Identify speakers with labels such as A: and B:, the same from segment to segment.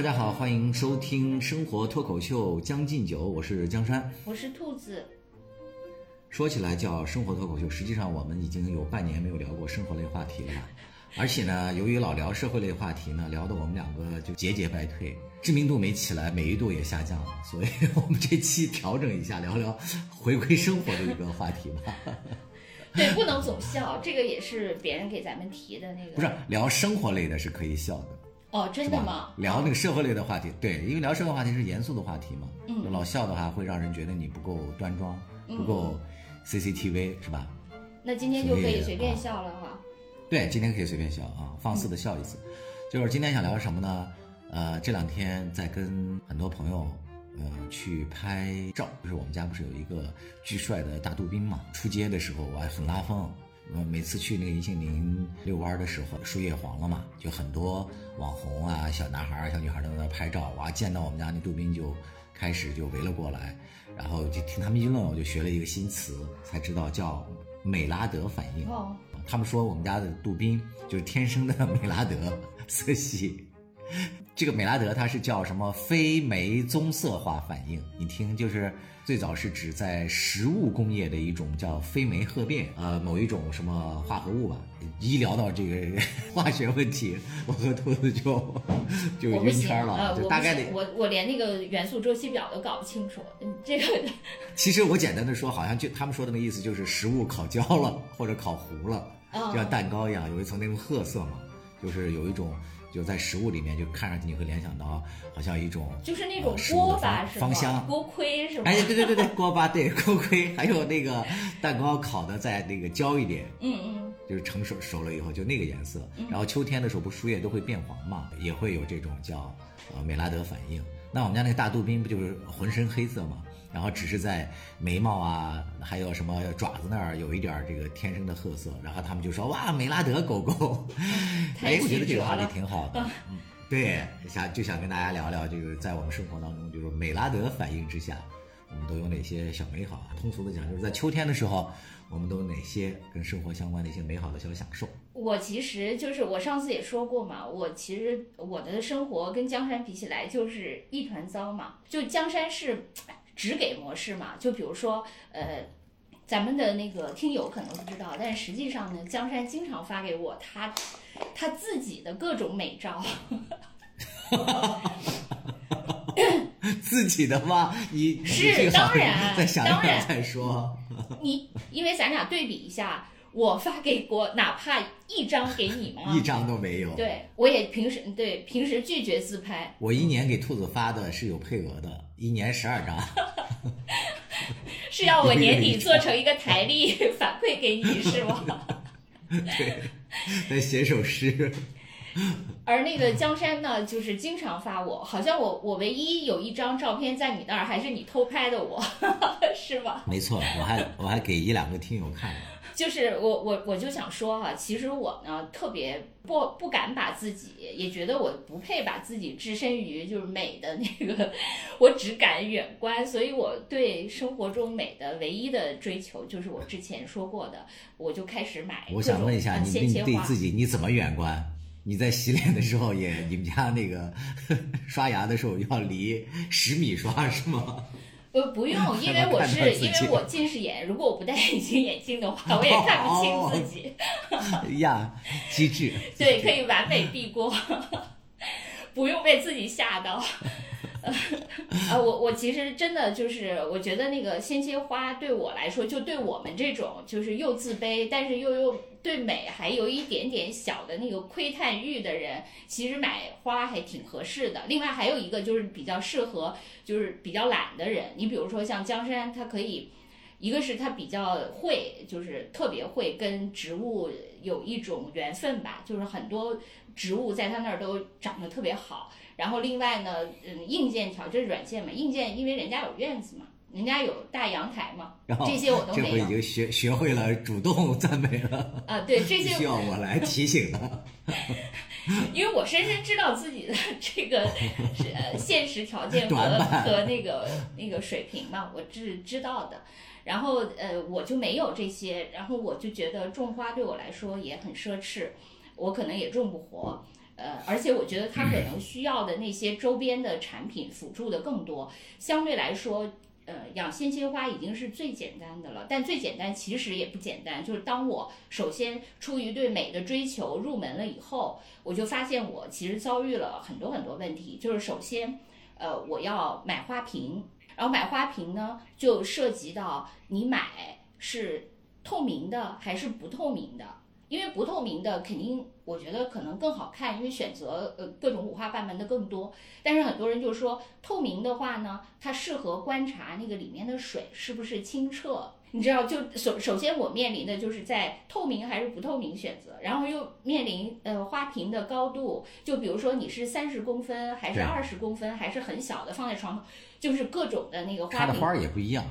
A: 大家好，欢迎收听生活脱口秀《将进酒》，我是江山。
B: 我是兔子，
A: 说起来叫生活脱口秀，实际上我们已经有半年没有聊过生活类话题了？而且呢，由于老聊社会类话题呢，聊得我们两个就节节败退，知名度没起来，美誉度也下降了，所以我们这期调整一下，聊聊回归生活的一个话题吧。
B: 对，不能总笑，这个也是别人给咱们提的那个。
A: 不是聊生活类的是可以笑的，
B: 哦，真的吗？？
A: 聊那个社会类的话题，对，因为聊社会话题是严肃的话题嘛，
B: 嗯
A: 就老笑的话会让人觉得你不够端庄，不够 CCTV 是吧？
B: 那今天就可以随便
A: 啊
B: 笑了哈。
A: 对，今天可以随便笑啊，放肆的笑一次。就是今天想聊什么呢？呃，这两天在跟很多朋友，呃，去拍照。就是我们家不是有一个巨帅的大杜宾嘛？出街的时候我还很拉风。呃，每次去那个银杏林遛弯儿的时候，树叶黄了嘛，就很多网红啊、小男孩儿、小女孩儿都在那拍照。哇，见到我们家那杜宾就开始就围了过来，然后就听他们议论，我就学了一个新词，才知道叫美拉德反应。
B: 哦，
A: 他们说我们家的杜宾就是天生的美拉德色系。这个美拉德它是叫什么非酶棕色化反应？你听，就是最早是指在食物工业的一种叫非酶褐变，呃，某一种什么化合物吧。一聊到这个 化学问题，我和兔子就就晕圈了，
B: 呃，
A: 就大概得，
B: 我我连那个元素周期表都搞不清楚。嗯，这个
A: 其实我简单的说，好像就他们说的那个意思就是食物烤焦了或者烤糊了，
B: 哦
A: 就像蛋糕一样，有一层那种褐色嘛，就是有一种就在食物里面就看上去你会联想到好像一种
B: 就是那种锅巴是吗？
A: 芳芳香。
B: 锅盔是吗？
A: 哎，对对对对，锅巴对锅盔，还有那个蛋糕烤的再那个焦一点，
B: 嗯嗯，
A: 就是成熟熟了以后就那个颜色。然后秋天的时候不树叶都会变黄嘛，也会有这种叫呃美拉德反应。那我们家那个大杜宾不就是浑身黑色嘛？然后只是在眉毛啊，还有什么爪子那儿有一点儿这个天生的褐色。然后他们就说哇，美拉德狗狗。
B: 太
A: 哎，我觉得这个话题。挺好的。嗯，对，想就想跟大家聊聊，就是在我们生活当中，就是美拉德反应之下，我们都有哪些小美好啊？通俗的讲，就是在秋天的时候，我们都有哪些跟生活相关的一些美好的小享受？
B: 我其实就是我上次也说过嘛，我其实我的生活跟江山比起来就是一团糟嘛。就江山是只给模式嘛，就比如说呃，咱们的那个听友可能不知道，但实际上呢，江山经常发给我他他自己的各种美照。
A: 自己的吗？你你
B: 是当然
A: 再想一想
B: 当然
A: 再说。
B: 你因为咱俩对比一下，我发给过哪怕一张给你吗？
A: 一张都没有。
B: 对，我也平时对平时拒绝自拍，
A: 我一年给兔子发的是有配额的，一年十二张。
B: 是要我年底做成一个 台历反馈给你是吗？
A: 对，再写首诗。
B: 而那个江山呢，就是经常发我，好像我我唯一有一张照片在你那儿，还是你偷拍的我，是吧？
A: 没错，我还我还给一两个听友看了。
B: 就是我我我就想说哈、其实我呢特别不不敢把自己，也觉得我不配把自己置身于就是美的那个，我只敢远观，所以我对生活中美的唯一的追求就是我之前说过的，我就开始买
A: 我想问一下，
B: 呃
A: 你你对自己你怎么远观？你在洗脸的时候也，你们家那个 刷牙的时候要离十米刷是吗？
B: 呃，不用，因为我是因为我近视眼，如果我不戴隐形眼镜的话，我也看不清自己。
A: 哎呀，机智。
B: 对，可以完美避过，不用被自己吓到。啊，我我其实真的就是，我觉得那个鲜切花对我来说，就对我们这种就是又自卑，但是又又对美还有一点点小的那个窥探欲的人，其实买花还挺合适的。另外还有一个就是比较适合就是比较懒的人，你比如说像江山，他可以。一个是他比较会，就是特别会跟植物有一种缘分吧，就是很多植物在他那儿都长得特别好。然后另外呢，嗯，硬件条这是软件嘛，硬件因为人家有院子嘛，人家有大阳台嘛，
A: 然后
B: 这些我都
A: 这回已经学学会了主动 赞美了，
B: 啊。对，这 些
A: 需要我来提醒的。
B: 因为我深深知道自己的这个是呃现实条件和和那个那个水平嘛，我是知道的。然后呃，我就没有这些，然后我就觉得种花对我来说也很奢侈，我可能也种不活。呃，而且我觉得它可能需要的那些周边的产品辅助的更多，相对来说。呃，养鲜切花已经是最简单的了，但最简单其实也不简单。就是当我首先出于对美的追求入门了以后，我就发现我其实遭遇了很多很多问题。就是首先，呃，我要买花瓶，然后买花瓶呢，就涉及到你买是透明的还是不透明的。因为不透明的肯定，我觉得可能更好看，因为选择呃各种五花八门的更多。但是很多人就说透明的话呢，它适合观察那个里面的水是不是清澈。你知道，就首首先我面临的就是在透明还是不透明选择，然后又面临呃花瓶的高度，就比如说你是三十公分还是二十公分，还是很小的放在床头，就是各种的那个花瓶。它
A: 的花也不一样。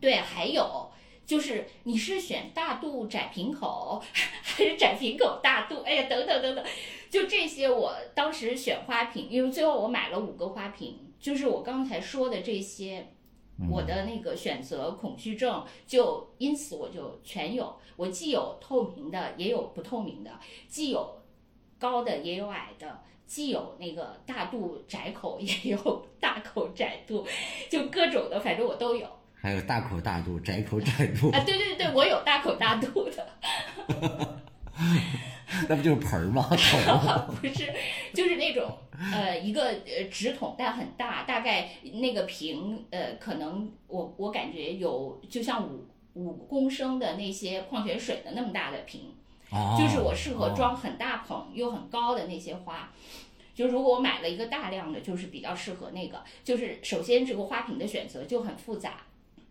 B: 对，还有。就是你是选大肚窄瓶口 还是窄瓶口大肚？哎呀，等等等等，就这些。我当时选花瓶，因为最后我买了五个花瓶，就是我刚才说的这些，我的那个选择恐惧症就因此我就全有。我既有透明的，也有不透明的；既有高的，也有矮的；既有那个大肚窄口，也有大口窄肚，就各种的，反正我都有。
A: 还有大口大肚、窄口窄 肚
B: 啊！对对对，我有大口大肚的，
A: 那不就是盆儿吗？
B: 不是，就是那种呃，一个呃直筒但很大，大概那个瓶呃，可能我我感觉有就像五五公升的那些矿泉水的那么大的瓶，就是我适合装很大捧又很高的那些花。就如果我买了一个大量的，就是比较适合那个。就是首先这个花瓶的选择就很复杂。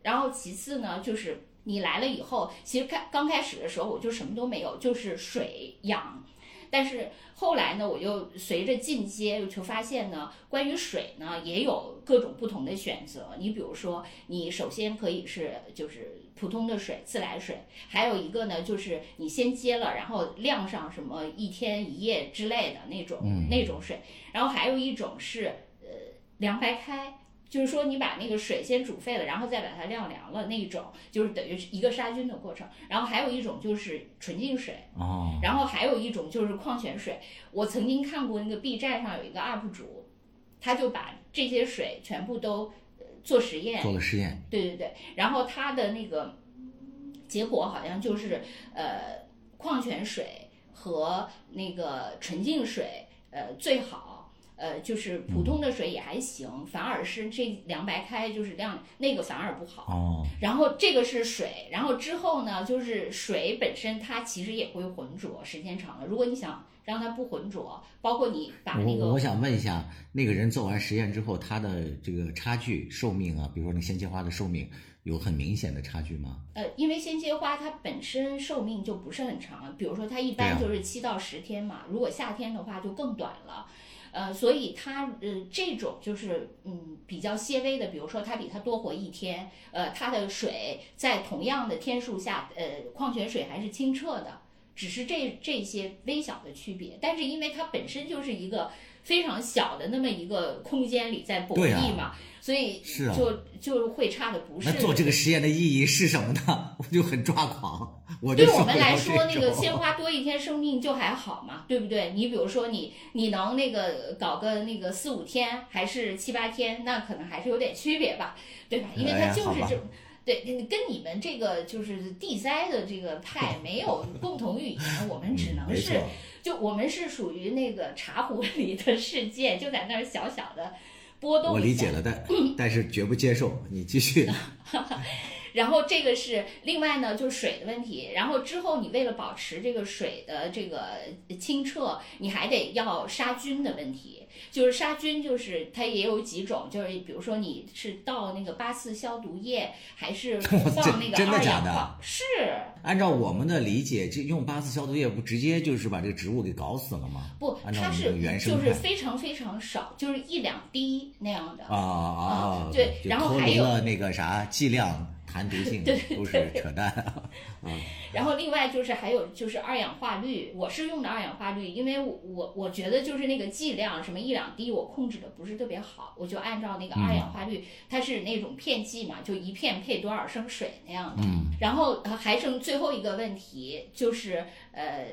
B: 然后其次呢，就是你来了以后，其实开刚开始的时候我就什么都没有，就是水养。但是后来呢，我就随着进阶，就发现呢，关于水呢也有各种不同的选择。你比如说，你首先可以是就是普通的水，自来水；还有一个呢，就是你先接了，然后晾上什么一天一夜之类的那种那种水。然后还有一种是呃凉白开。就是说，你把那个水先煮沸了，然后再把它晾凉了，那一种就是等于一个杀菌的过程。然后还有一种就是纯净水，
A: 哦，
B: 然后还有一种就是矿泉水。我曾经看过那个 B 站上有一个 UP 主，他就把这些水全部都做实验，
A: 做了实验，
B: 对对对。然后他的那个结果好像就是呃，矿泉水和那个纯净水呃最好。呃，就是普通的水也还行，反而是这凉白开就是量那个反而不好。
A: 哦。
B: 然后这个是水，然后之后呢，就是水本身它其实也会浑浊，时间长了，如果你想让它不浑浊，包括你把那个，
A: 我想问一下，那个人做完实验之后，他的这个差距寿命啊，比如说那鲜切花的寿命有很明显的差距吗？
B: 呃，因为鲜切花它本身寿命就不是很长，比如说它一般就是七到十天嘛，如果夏天的话就更短了。呃，所以它呃这种就是嗯比较些微的，比如说它比它多活一天，呃，它的水在同样的天数下，呃，矿泉水还是清澈的，只是这这些微小的区别。但是因为它本身就是一个非常小的那么一个空间里在博弈嘛。所以就就会差的不是。
A: 那做这个实验的意义是什么呢？我就很抓狂。我
B: 对我们来说，那个鲜花多一天生命就还好嘛，对不对？你比如说你你能那个搞个那个四五天，还是七八天，那可能还是有点区别吧，对吧？因为它就是这，对，跟你们这个就是地栽的这个派 没有共同语言，我们只能是就我们是属于那个茶壶 里的世界，就在那儿小小的波动。
A: 我理解了，但但是绝不接受。你继续。
B: 然后这个是另外呢，就是水的问题。然后之后你为了保持这个水的这个清澈，你还得要杀菌的问题。就是杀菌，就是它也有几种，就是比如说你是倒那个八四消毒液，还是放那个二氧化是。
A: 按照我们的理解，这用八四消毒液不直接就是把这个植物给搞死了吗？
B: 不，它是就是非常非常少，就是一两滴那样的。啊
A: 啊啊！
B: 对，然后还有
A: 那个啥剂量。谈毒性 都是扯淡，嗯。
B: 然后另外就是还有就是二氧化氯，我是用的二氧化氯，因为我我觉得就是那个剂量什么一两滴我控制的不是特别好，我就按照那个二氧化氯，它是那种片剂嘛，就一片配多少升水那样的。嗯。然后还剩最后一个问题就是呃。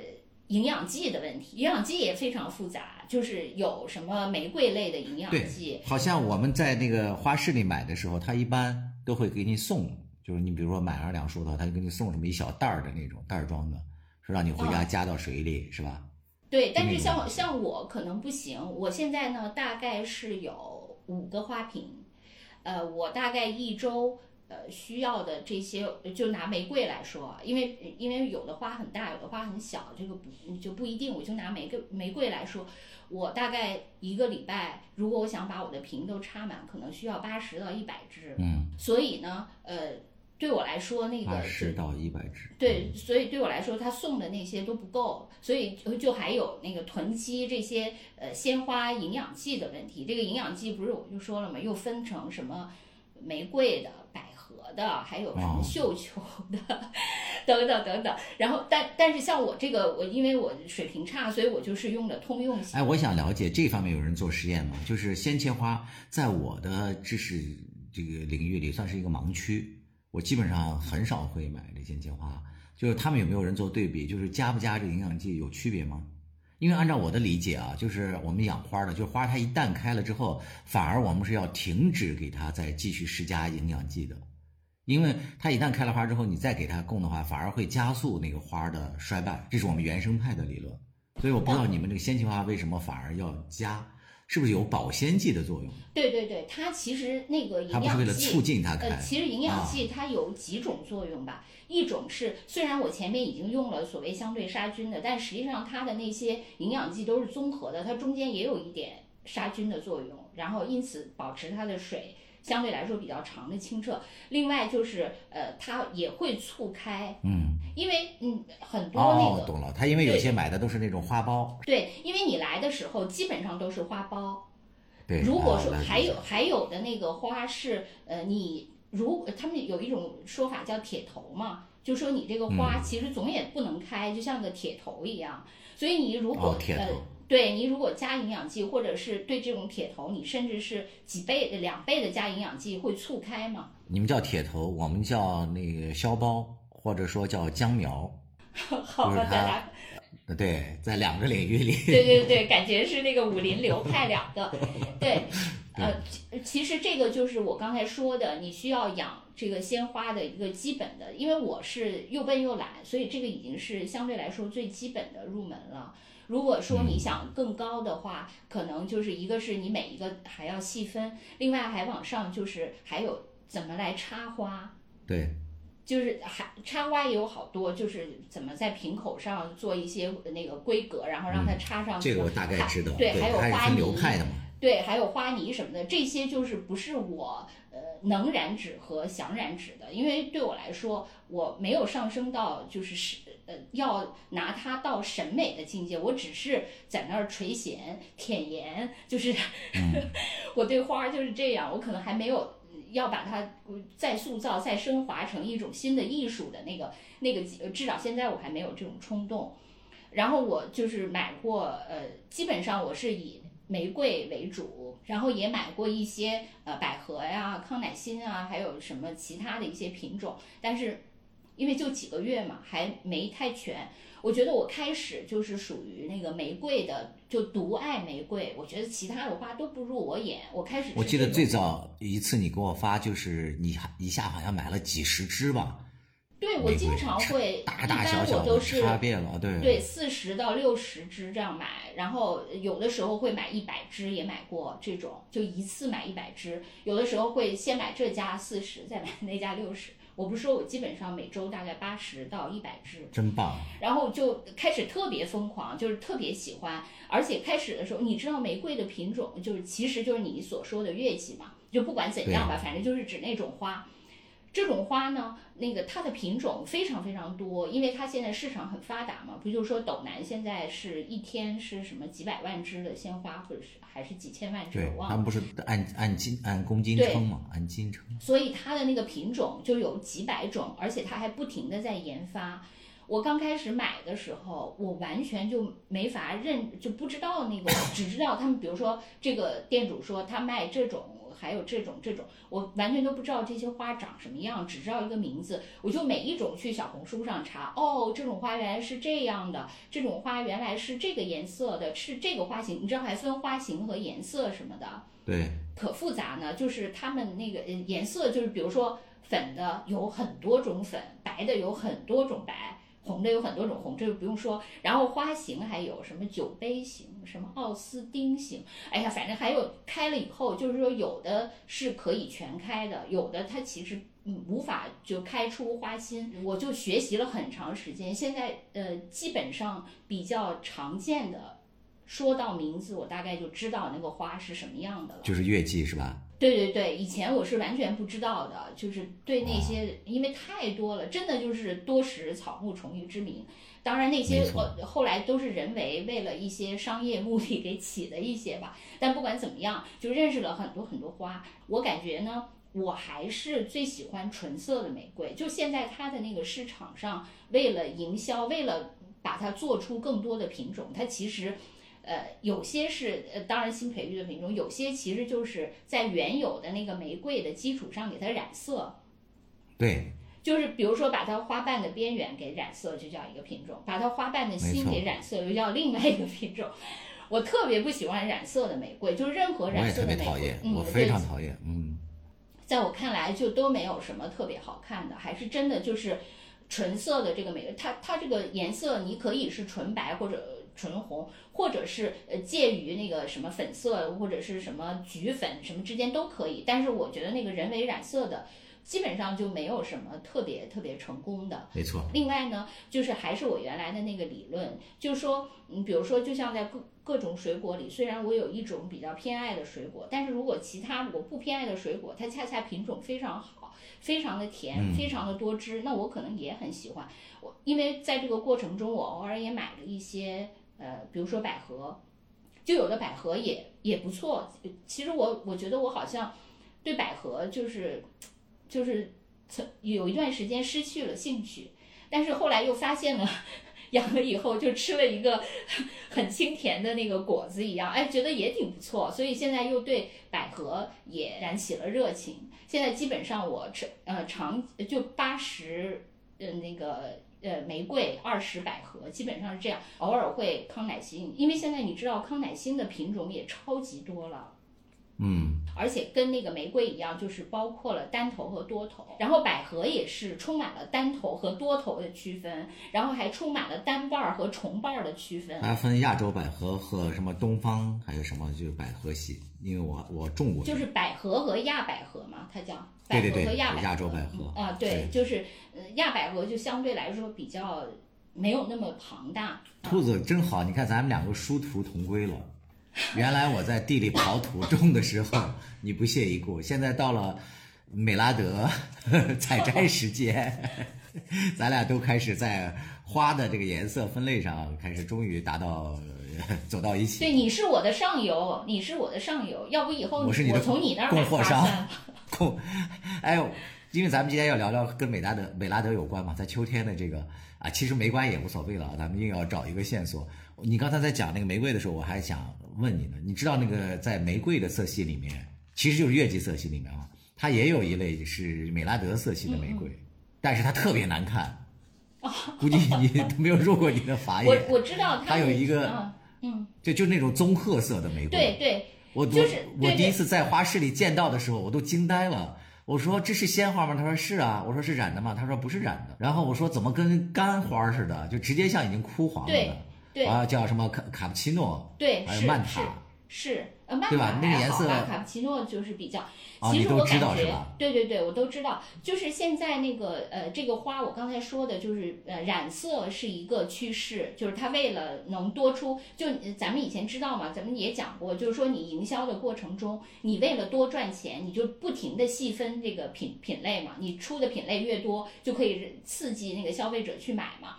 B: 营养剂的问题，营养剂也非常复杂，就是有什么玫瑰类的营养剂
A: 对，，好像我们在那个花市里买的时候，他一般都会给你送，就是你比如说买二两树头，他就给你送什么一小袋儿的那种袋儿装的，说让你回家加到水里，是吧？
B: 对，但是像像我可能不行，我现在呢大概是有五个花瓶，呃，我大概一周呃需要的这些，就拿玫瑰来说，因为因为有的花很大，有的花很小，这个不就不一定。我就拿玫瑰玫瑰来说，我大概一个礼拜，如果我想把我的瓶都插满，可能需要八十到一百支。
A: 嗯，
B: 所以呢，呃，对我来说那个
A: 八
B: 就
A: 十到一百只。
B: 对，所以对我来说，他送的那些都不够，所以就就还有那个囤积这些呃鲜花营养剂的问题。这个营养剂不是我就说了吗？又分成什么玫瑰的、百合的，还有什么
A: 哦
B: 绣球的，等等等等。然后，但但是像我这个，我因为我水平差，所以我就是用的通用型。
A: 哎，我想了解这方面有人做实验吗？就是鲜切花，在我的知识这个领域里算是一个盲区，我基本上很少会买这鲜切花。就是他们有没有人做对比？就是加不加这营养剂有区别吗？因为按照我的理解啊，就是我们养花的，就是花它一旦开了之后，反而我们是要停止给它再继续施加营养剂的，因为它一旦开了花之后，你再给它供的话，反而会加速那个花的衰败，这是我们原生态的理论。所以我不知道你们这个鲜切花为什么反而要加，是不是有保鲜剂的作用？
B: 对对对，它其实那个营养
A: 它不是为了
B: 剂
A: 促进它开？
B: 呃，其实营养
A: 啊
B: 剂它有几种作用吧，一种是虽然我前面已经用了所谓相对杀菌的，但实际上它的那些营养剂都是综合的，它中间也有一点杀菌的作用，然后因此保持它的水相对来说比较长的清澈。另外就是呃，它也会促开，
A: 嗯，
B: 因为嗯很多那个、
A: 哦，懂了。它因为有些买的都是那种花苞，
B: 对，因为你来的时候基本上都是花苞。
A: 对。
B: 如果说还有还有的那个花是呃，你如他们有一种说法叫铁头嘛，就说你这个花
A: 嗯
B: 其实总也不能开，就像个铁头一样。所以你如果、
A: 哦，铁
B: 呃
A: 头，
B: 对你如果加营养剂，或者是对这种铁头，你甚至是几倍、两倍的加营养剂，会促开吗？
A: 你们叫铁头，我们叫那个肖包，或者说叫姜苗。
B: 好吧，大家
A: 呃对，在两个领域里，
B: 对对对，感觉是那个武林流派两个。对，呃，其其实这个就是我刚才说的，你需要养这个鲜花的一个基本的，因为我是又笨又懒，所以这个已经是相对来说最基本的入门了。如果说你想更高的话，可能就是一个是你每一个还要细分，另外还往上就是还有怎么来插花。
A: 对，
B: 就是还插花也有好多，就是怎么在瓶口上做一些那个规格，然后让它插上去。
A: 这个我大概知道。
B: 对，还有花泥，
A: 派的嘛。
B: 对，还有花泥什么的，这些就是不是我呃能染指和想染指的，因为对我来说，我没有上升到就是是呃要拿它到审美的境界，我只是在那儿垂涎舔颜，就是、我对花儿就是这样，我可能还没有。要把它呃再塑造、再升华成一种新的艺术的那个那个，呃至少现在我还没有这种冲动。然后我就是买过，呃，基本上我是以玫瑰为主，然后也买过一些呃百合呀、康乃馨啊，还有什么其他的一些品种，但是因为就几个月嘛，还没太全。我觉得我开始就是属于那个玫瑰的，就独爱玫瑰。我觉得其他的花都不入我眼。我开始
A: 我记得最早一次你给我发，就是你一下好像买了几十支吧，
B: 对我经常会，
A: 大大小小
B: 都是
A: 差别了，对
B: 对，四十到六十支这样买，然后有的时候会买一百支，也买过这种，就一次买一百支。有的时候会先买这家四十，再买那家六十。我不是说我基本上每周大概八十到一百支，
A: 真棒。
B: 然后就开始特别疯狂，就是特别喜欢，而且开始的时候，你知道玫瑰的品种就是其实就是你所说的月季嘛，就不管怎样吧，反正就是指那种花。这种花呢，那个它的品种非常非常多，因为它现在市场很发达嘛，不就说斗南现在是一天是什么几百万支的鲜花，或者是还是几千万支，
A: 对。他们不是按按斤按公斤称嘛，按斤称。
B: 所以它的那个品种就有几百种，而且它还不停的在研发。我刚开始买的时候，我完全就没法认，就不知道那个，只知道他们，比如说这个店主说他卖这种还有这种这种，我完全都不知道这些花长什么样，只知道一个名字。我就每一种去小红书上查，哦，这种花原来是这样的，这种花原来是这个颜色的，是这个花型，你知道还分花型和颜色什么的，
A: 对，
B: 可复杂呢。就是他们那个呃颜色，就是比如说粉的有很多种粉，白的有很多种白。红的有很多种红，这个不用说。然后花型还有什么酒杯型、什么奥斯丁型，哎呀，反正还有开了以后，就是说有的是可以全开的，有的它其实嗯无法就开出花心。我就学习了很长时间，现在呃基本上比较常见的，说到名字我大概就知道那个花是什么样的了。
A: 就是月季是吧？
B: 对对对，以前我是完全不知道的，就是对那些，因为太多了，真的就是多识草木虫鱼之名。当然那些后后来都是人为为了一些商业目的给起的一些吧。但不管怎么样，就认识了很多很多花。我感觉呢，我还是最喜欢纯色的玫瑰。就现在它的那个市场上，为了营销，为了把它做出更多的品种，它其实。呃，有些是呃，当然新培育的品种，有些其实就是在原有的那个玫瑰的基础上给它染色。
A: 对，
B: 就是比如说把它花瓣的边缘给染色，就叫一个品种；把它花瓣的心给染色，又叫另外一个品种。我特别不喜欢染色的玫瑰，就是任何染色的玫瑰，
A: 我也特别讨厌，我非常讨厌。嗯，
B: 在我看来就都没有什么特别好看的，还是真的就是纯色的这个玫瑰，它它这个颜色你可以是纯白或者。纯红，或者是呃介于那个什么粉色或者是什么橘粉什么之间都可以，但是我觉得那个人为染色的基本上就没有什么特别特别成功的。
A: 没错。
B: 另外呢，就是还是我原来的那个理论，就是说，嗯，比如说就像在各各种水果里，虽然我有一种比较偏爱的水果，但是如果其他我不偏爱的水果，它恰恰品种非常好，非常的甜，非常的多汁，那我可能也很喜欢。我因为在这个过程中，我偶尔也买了一些。呃，比如说百合，就有的百合也也不错。其实我我觉得我好像对百合就是就是曾有一段时间失去了兴趣，但是后来又发现了养了以后就吃了一个很清甜的那个果子一样，哎，觉得也挺不错。所以现在又对百合也燃起了热情。现在基本上我吃呃长就八十呃那个。呃，玫瑰二十百合基本上是这样，偶尔会康乃馨，因为现在你知道康乃馨的品种也超级多了，
A: 嗯，
B: 而且跟那个玫瑰一样，就是包括了单头和多头，然后百合也是充满了单头和多头的区分，然后还充满了单瓣儿和重瓣儿的区分，
A: 还分亚洲百合和什么东方还有什么就是百合系，因为我我种过，
B: 就是百合和亚百合嘛，它叫。
A: 对对
B: 对，
A: 亚洲百合
B: 啊，对，就是呃亚百合就相对来说比较没有那么庞大。
A: 兔子真好，你看咱们两个殊途同归了。原来我在地里刨土种的时候 你不屑一顾，现在到了美拉德 采摘时间，咱俩都开始在花的这个颜色分类上开始终于达到走到一起。
B: 对，你是我的上游，你是我的上游，要不以后
A: 我是你的
B: 从你那儿
A: 供货商。供，哎呦，因为咱们今天要聊聊跟美拉德美拉德有关嘛，在秋天的这个啊，其实没关也无所谓了，咱们硬要找一个线索。你刚才在讲那个玫瑰的时候，我还想问你呢，你知道那个在玫瑰的色系里面，其实就是月季色系里面啊，它也有一类是美拉德色系的玫瑰，但是它特别难看，估计你都没有入过你的法眼。
B: 我我知道
A: 它有一个，
B: 嗯，
A: 就就那种棕褐色的玫瑰，
B: 对对。
A: 我
B: 我
A: 我第一次在花市里见到的时候，我都惊呆了。我说这是鲜花吗？他说是啊。我说是染的吗？他说不是染的。然后我说怎么跟干花似的，就直接像已经枯黄了的。
B: 对
A: 啊，叫什么卡卡布奇诺？
B: 对，
A: 还有曼塔。
B: 是呃，曼
A: 塔还
B: 好吧？卡布奇诺就是比较。其实我感觉，对对对，我都知道。就是现在那个呃，这个花，我刚才说的，就是呃，染色是一个趋势，就是它为了能多出，就咱们以前知道嘛，咱们也讲过，就是说你营销的过程中，你为了多赚钱，你就不停的细分这个品品类嘛，你出的品类越多，就可以刺激那个消费者去买嘛。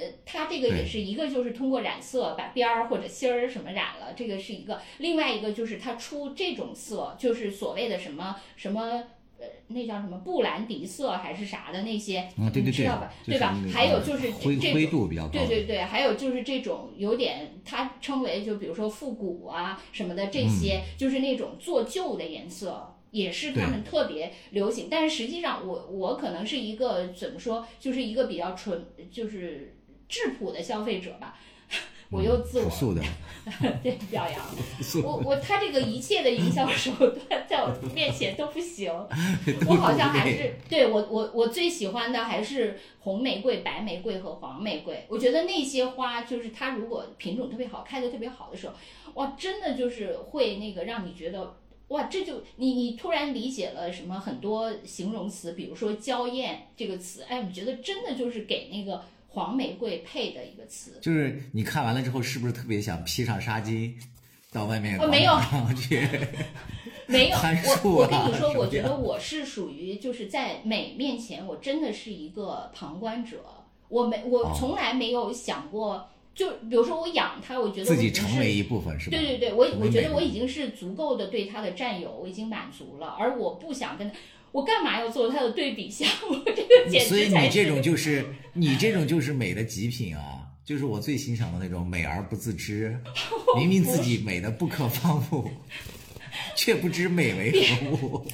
B: 呃，它这个也是一个，就是通过染色把边儿或者芯儿什么染了，这个是一个；另外一个就是它出这种色，就是所谓的什么什么呃，那叫什么布兰迪色还是啥的那些，
A: 你
B: 知道吧？对吧？还有就是
A: 灰灰度比较高。
B: 对对对，还有就是这种有点，它称为就比如说复古啊什么的这些，就是那种做旧的颜色。也是他们特别流行。但是实际上我我可能是一个怎么说，就是一个比较纯就是质朴的消费者吧。我又自我
A: 素的
B: 对表扬 我我他这个一切的营销手段在我面前都不行，我好像还是对我我我最喜欢的还是红玫瑰、白玫瑰和黄玫瑰。我觉得那些花就是它如果品种特别好，开的特别好的时候，哇，真的就是会那个让你觉得哇，这就你你突然理解了什么很多形容词，比如说娇艳这个词，哎，我觉得真的就是给那个。黄玫瑰配的一个词，
A: 就是你看完了之后，是不是特别想披上纱巾，到外面
B: 没有
A: 去？
B: 没有，我我跟你说，我觉
A: 得
B: 我是属于就是在美面前，我真的是一个旁观者。我没，我从来没有想过，就比如说我养它，我觉得
A: 自己成为一部分是吧？
B: 对对对，我我觉得我已经是足够的对它的占有，我已经满足了，而我不想跟。我干嘛要做它的对比项目？这个简直
A: 所以你这种就是你这种就是美的极品啊！就是我最欣赏的那种美而不自知，明明自己美的不可方物，却不知美为何物。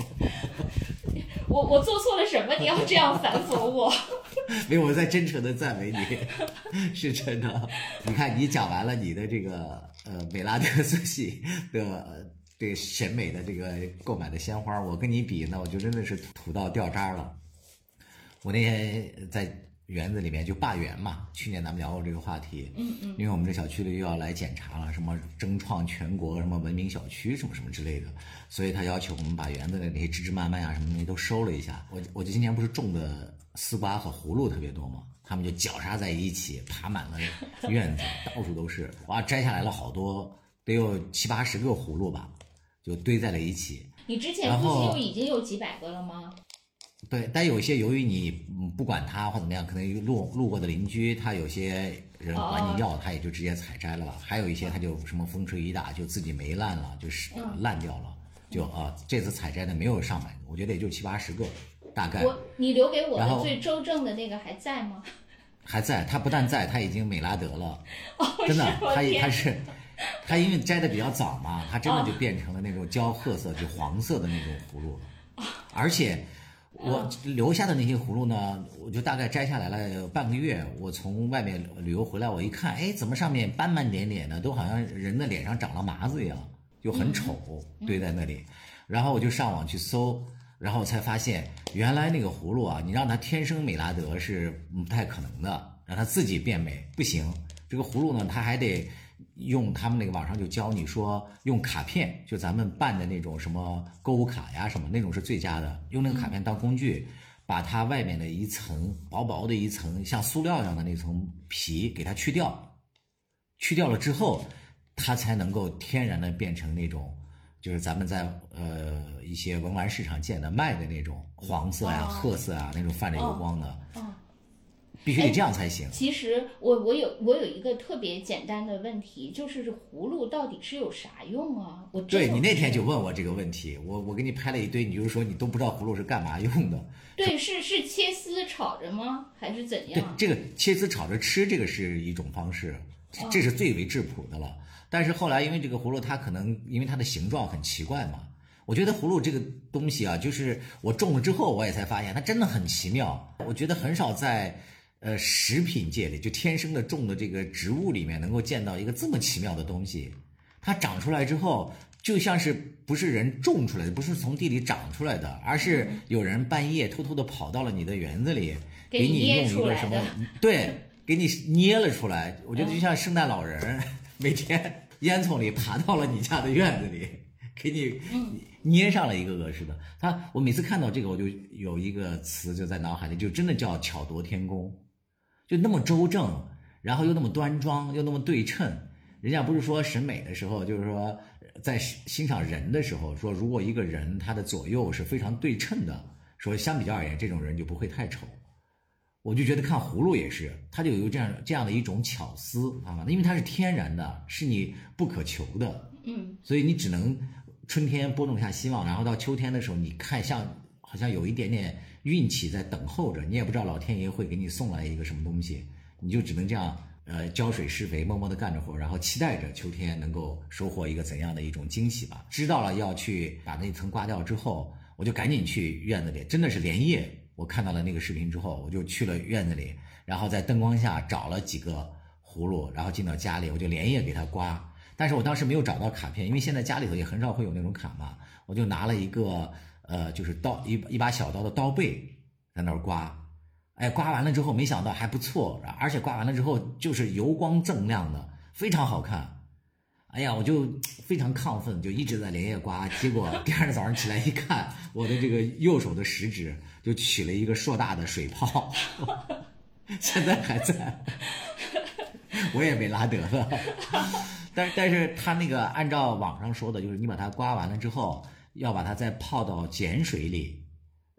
B: 我我做错了什么？你要这样反讽我？
A: 没有，我在真诚的赞美你，是真的。你看，你讲完了你的这个呃美拉德色系的。这个审美的这个购买的鲜花，我跟你比，那我就真的是土到掉渣了。我那天在园子里面就罢园嘛，去年咱们聊过这个话题，
B: 嗯嗯，
A: 因为我们这小区里又要来检查了，什么争创全国什么文明小区什么什么之类的，所以他要求我们把园子的那些枝枝蔓蔓啊什么东西都收了一下。我我就今年不是种的丝瓜和葫芦特别多嘛，他们就绞杀在一起，爬满了院子，到处都是，哇，摘下来了好多，得有七八十个葫芦吧。就堆在了一起。
B: 你之前不是就已经有几百个了吗？
A: 对，但有些由于你不管它或怎么样，可能路路过的邻居，他有些人管你要，他也就直接采摘了。还有一些他就什么风吹雨打就自己霉烂了，就是烂掉了。就啊，这次采摘的没有上百个，我觉得也就七八十个，大概。
B: 我你留给我的最周正的那个还在吗？
A: 还在，他不但在，他已经美拉德了。真的，他他是。它因为摘的比较早嘛，它真的就变成了那种焦褐色，就黄色的那种葫芦了。而且我留下的那些葫芦呢，我就大概摘下来了半个月。我从外面旅游回来，我一看，哎，怎么上面斑斑点点的，都好像人的脸上长了麻子一样，就很丑，堆在那里。然后我就上网去搜，然后才发现，原来那个葫芦啊，你让它天生美拉德是不太可能的，让它自己变美不行。这个葫芦呢，它还得。用他们那个网上就教你说用卡片，就咱们办的那种什么购物卡呀什么那种是最佳的。用那个卡片当工具，把它外面的一层薄薄的一层像塑料一样的那层皮给它去掉，去掉了之后，它才能够天然的变成那种，就是咱们在呃一些文玩市场见的卖的那种黄色呀、褐色啊那种泛着油光的。必须得这样才行。
B: 其实我我有我有一个特别简单的问题，就是这葫芦到底是有啥用啊？我
A: 对你那天就问我这个问题，我我给你拍了一堆，你就是说你都不知道葫芦是干嘛用的。
B: 对，是是切丝炒着吗？还是怎样？
A: 对，这个切丝炒着吃，这个是一种方式，这是最为质朴的了。但是后来因为这个葫芦它可能因为它的形状很奇怪嘛，我觉得葫芦这个东西啊，就是我种了之后我也才发现它真的很奇妙。我觉得很少在。呃，食品界里就天生的种的这个植物里面，能够见到一个这么奇妙的东西。它长出来之后，就像是不是人种出来的，不是从地里长出来的，而是有人半夜偷偷的跑到了你的园子里，给你用一个什么，对，给你捏了出来。我觉得就像圣诞老人每天烟囱里爬到了你家的院子里，给你捏上了一个个似的。他，我每次看到这个，我就有一个词就在脑海里，就真的叫巧夺天工。就那么周正，然后又那么端庄，又那么对称。人家不是说审美的时候，就是说在欣赏人的时候，说如果一个人他的左右是非常对称的，说相比较而言，这种人就不会太丑。我就觉得看葫芦也是，它就有这样这样的一种巧思啊，因为它是天然的，是你不可求的，
B: 嗯，
A: 所以你只能春天播种下希望，然后到秋天的时候，你看像好像有一点点。运气在等候着，你也不知道老天爷会给你送来一个什么东西，你就只能这样呃浇水施肥，默默的干着活，然后期待着秋天能够收获一个怎样的一种惊喜吧。知道了要去把那层刮掉之后，我就赶紧去院子里，真的是连夜。我看到了那个视频之后，我就去了院子里，然后在灯光下找了几个葫芦，然后进到家里，我就连夜给它刮。但是我当时没有找到卡片，因为现在家里头也很少会有那种卡嘛，我就拿了一个呃，就是刀一一把小刀的刀背在那儿刮。哎，刮完了之后，没想到还不错，而且刮完了之后就是油光锃亮的，非常好看。哎呀，我就非常亢奋，就一直在连夜刮。结果第二天早上起来一看，我的这个右手的食指就起了一个硕大的水泡，现在还在，我也没拉得了。但但是他那个按照网上说的，就是你把它刮完了之后，要把它再泡到碱水里，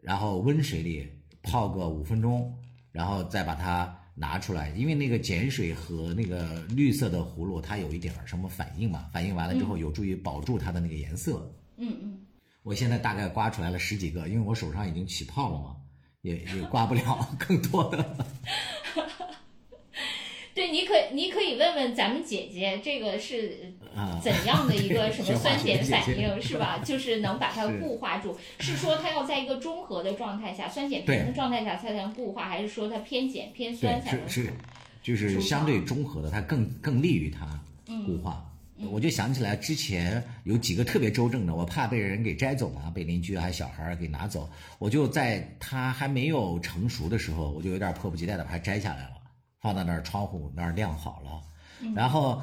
A: 然后温水里泡个五分钟，然后再把它。拿出来，因为那个碱水和那个绿色的葫芦，它有一点什么反应嘛？反应完了之后，有助于保住它的那个颜色。
B: 嗯嗯。
A: 我现在大概刮出来了十几个，因为我手上已经起泡了嘛，也也刮不了 更多的。
B: 对，你可你可以问问咱们姐姐，这个是怎样的一个什么 酸碱反应，是吧？就是能把它固化住，是说它要在一个中和的状态下，酸碱平衡状态下才能固化，还是说它偏碱偏酸才能？
A: 是是，就是相对中和的，它更更利于它固化。我就想起来之前有几个特别周正的，我怕被人给摘走嘛，被邻居还小孩给拿走，我就在它还没有成熟的时候，我就有点迫不及待的把它摘下来了。放在那儿窗户那儿晾好了，然后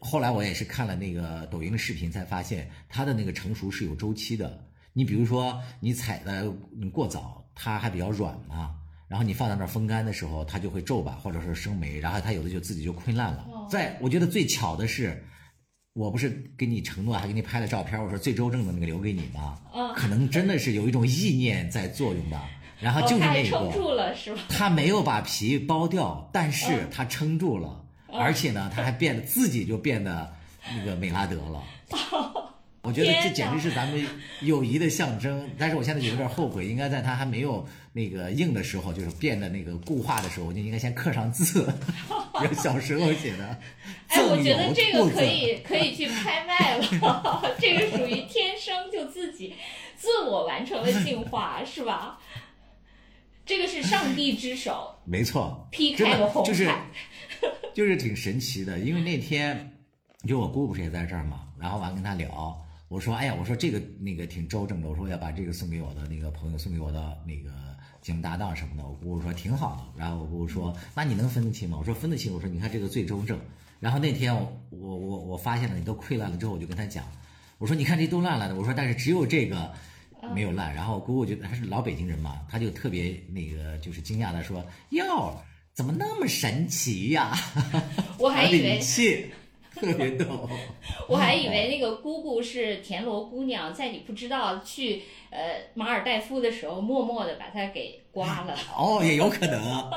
A: 后来我也是看了那个抖音的视频，才发现它的那个成熟是有周期的。你比如说你采的你过早，它还比较软嘛，然后你放在那儿风干的时候，它就会皱吧，或者是生霉，然后它有的就自己就溃烂了。在我觉得最巧的是，我不是给你承诺，还给你拍了照片，我说最周正的那个留给你吗？可能真的是有一种意念在作用吧。然后就是那
B: 个，
A: 他没有把皮剥掉，但是他撑住了，而且呢，他还变得自己就变得那个美拉德了。我觉得这简直是咱们友谊的象征。但是我现在有点后悔，应该在他还没有那个硬的时候，就是变得那个固化的时候，我就应该先刻上字，有小时候写的。
B: 哎，我觉得这个可以可以去拍卖了，这个属于天生就自己自我完成了进化，是吧？这个是上帝之手，
A: 没错，
B: 劈开了红
A: 海，就是 就是挺神奇的。因为那天就我姑姑不是也在这儿嘛，然后完跟他聊，我说：“哎呀，我说这个那个挺周正的，我说要把这个送给我的那个朋友，送给我的那个节目搭档什么的。”我姑姑说挺好的。然后我姑姑说：“那你能分得清吗？”我说：“分得清。”我说：“你看这个最周正。”然后那天我我我我发现了你都溃烂了之后，我就跟他讲，我说：“你看这都烂了的。”我说：“但是只有这个。”没有烂，然后姑姑觉得他是老北京人嘛，她就特别那个，就是惊讶的说：“哟，怎么那么神奇呀？”
B: 我还以为
A: 特别逗。
B: 我还以为那个姑姑是田螺姑娘，在你不知道去呃马尔代夫的时候，默默的把它给刮了。
A: 哦，也有可能，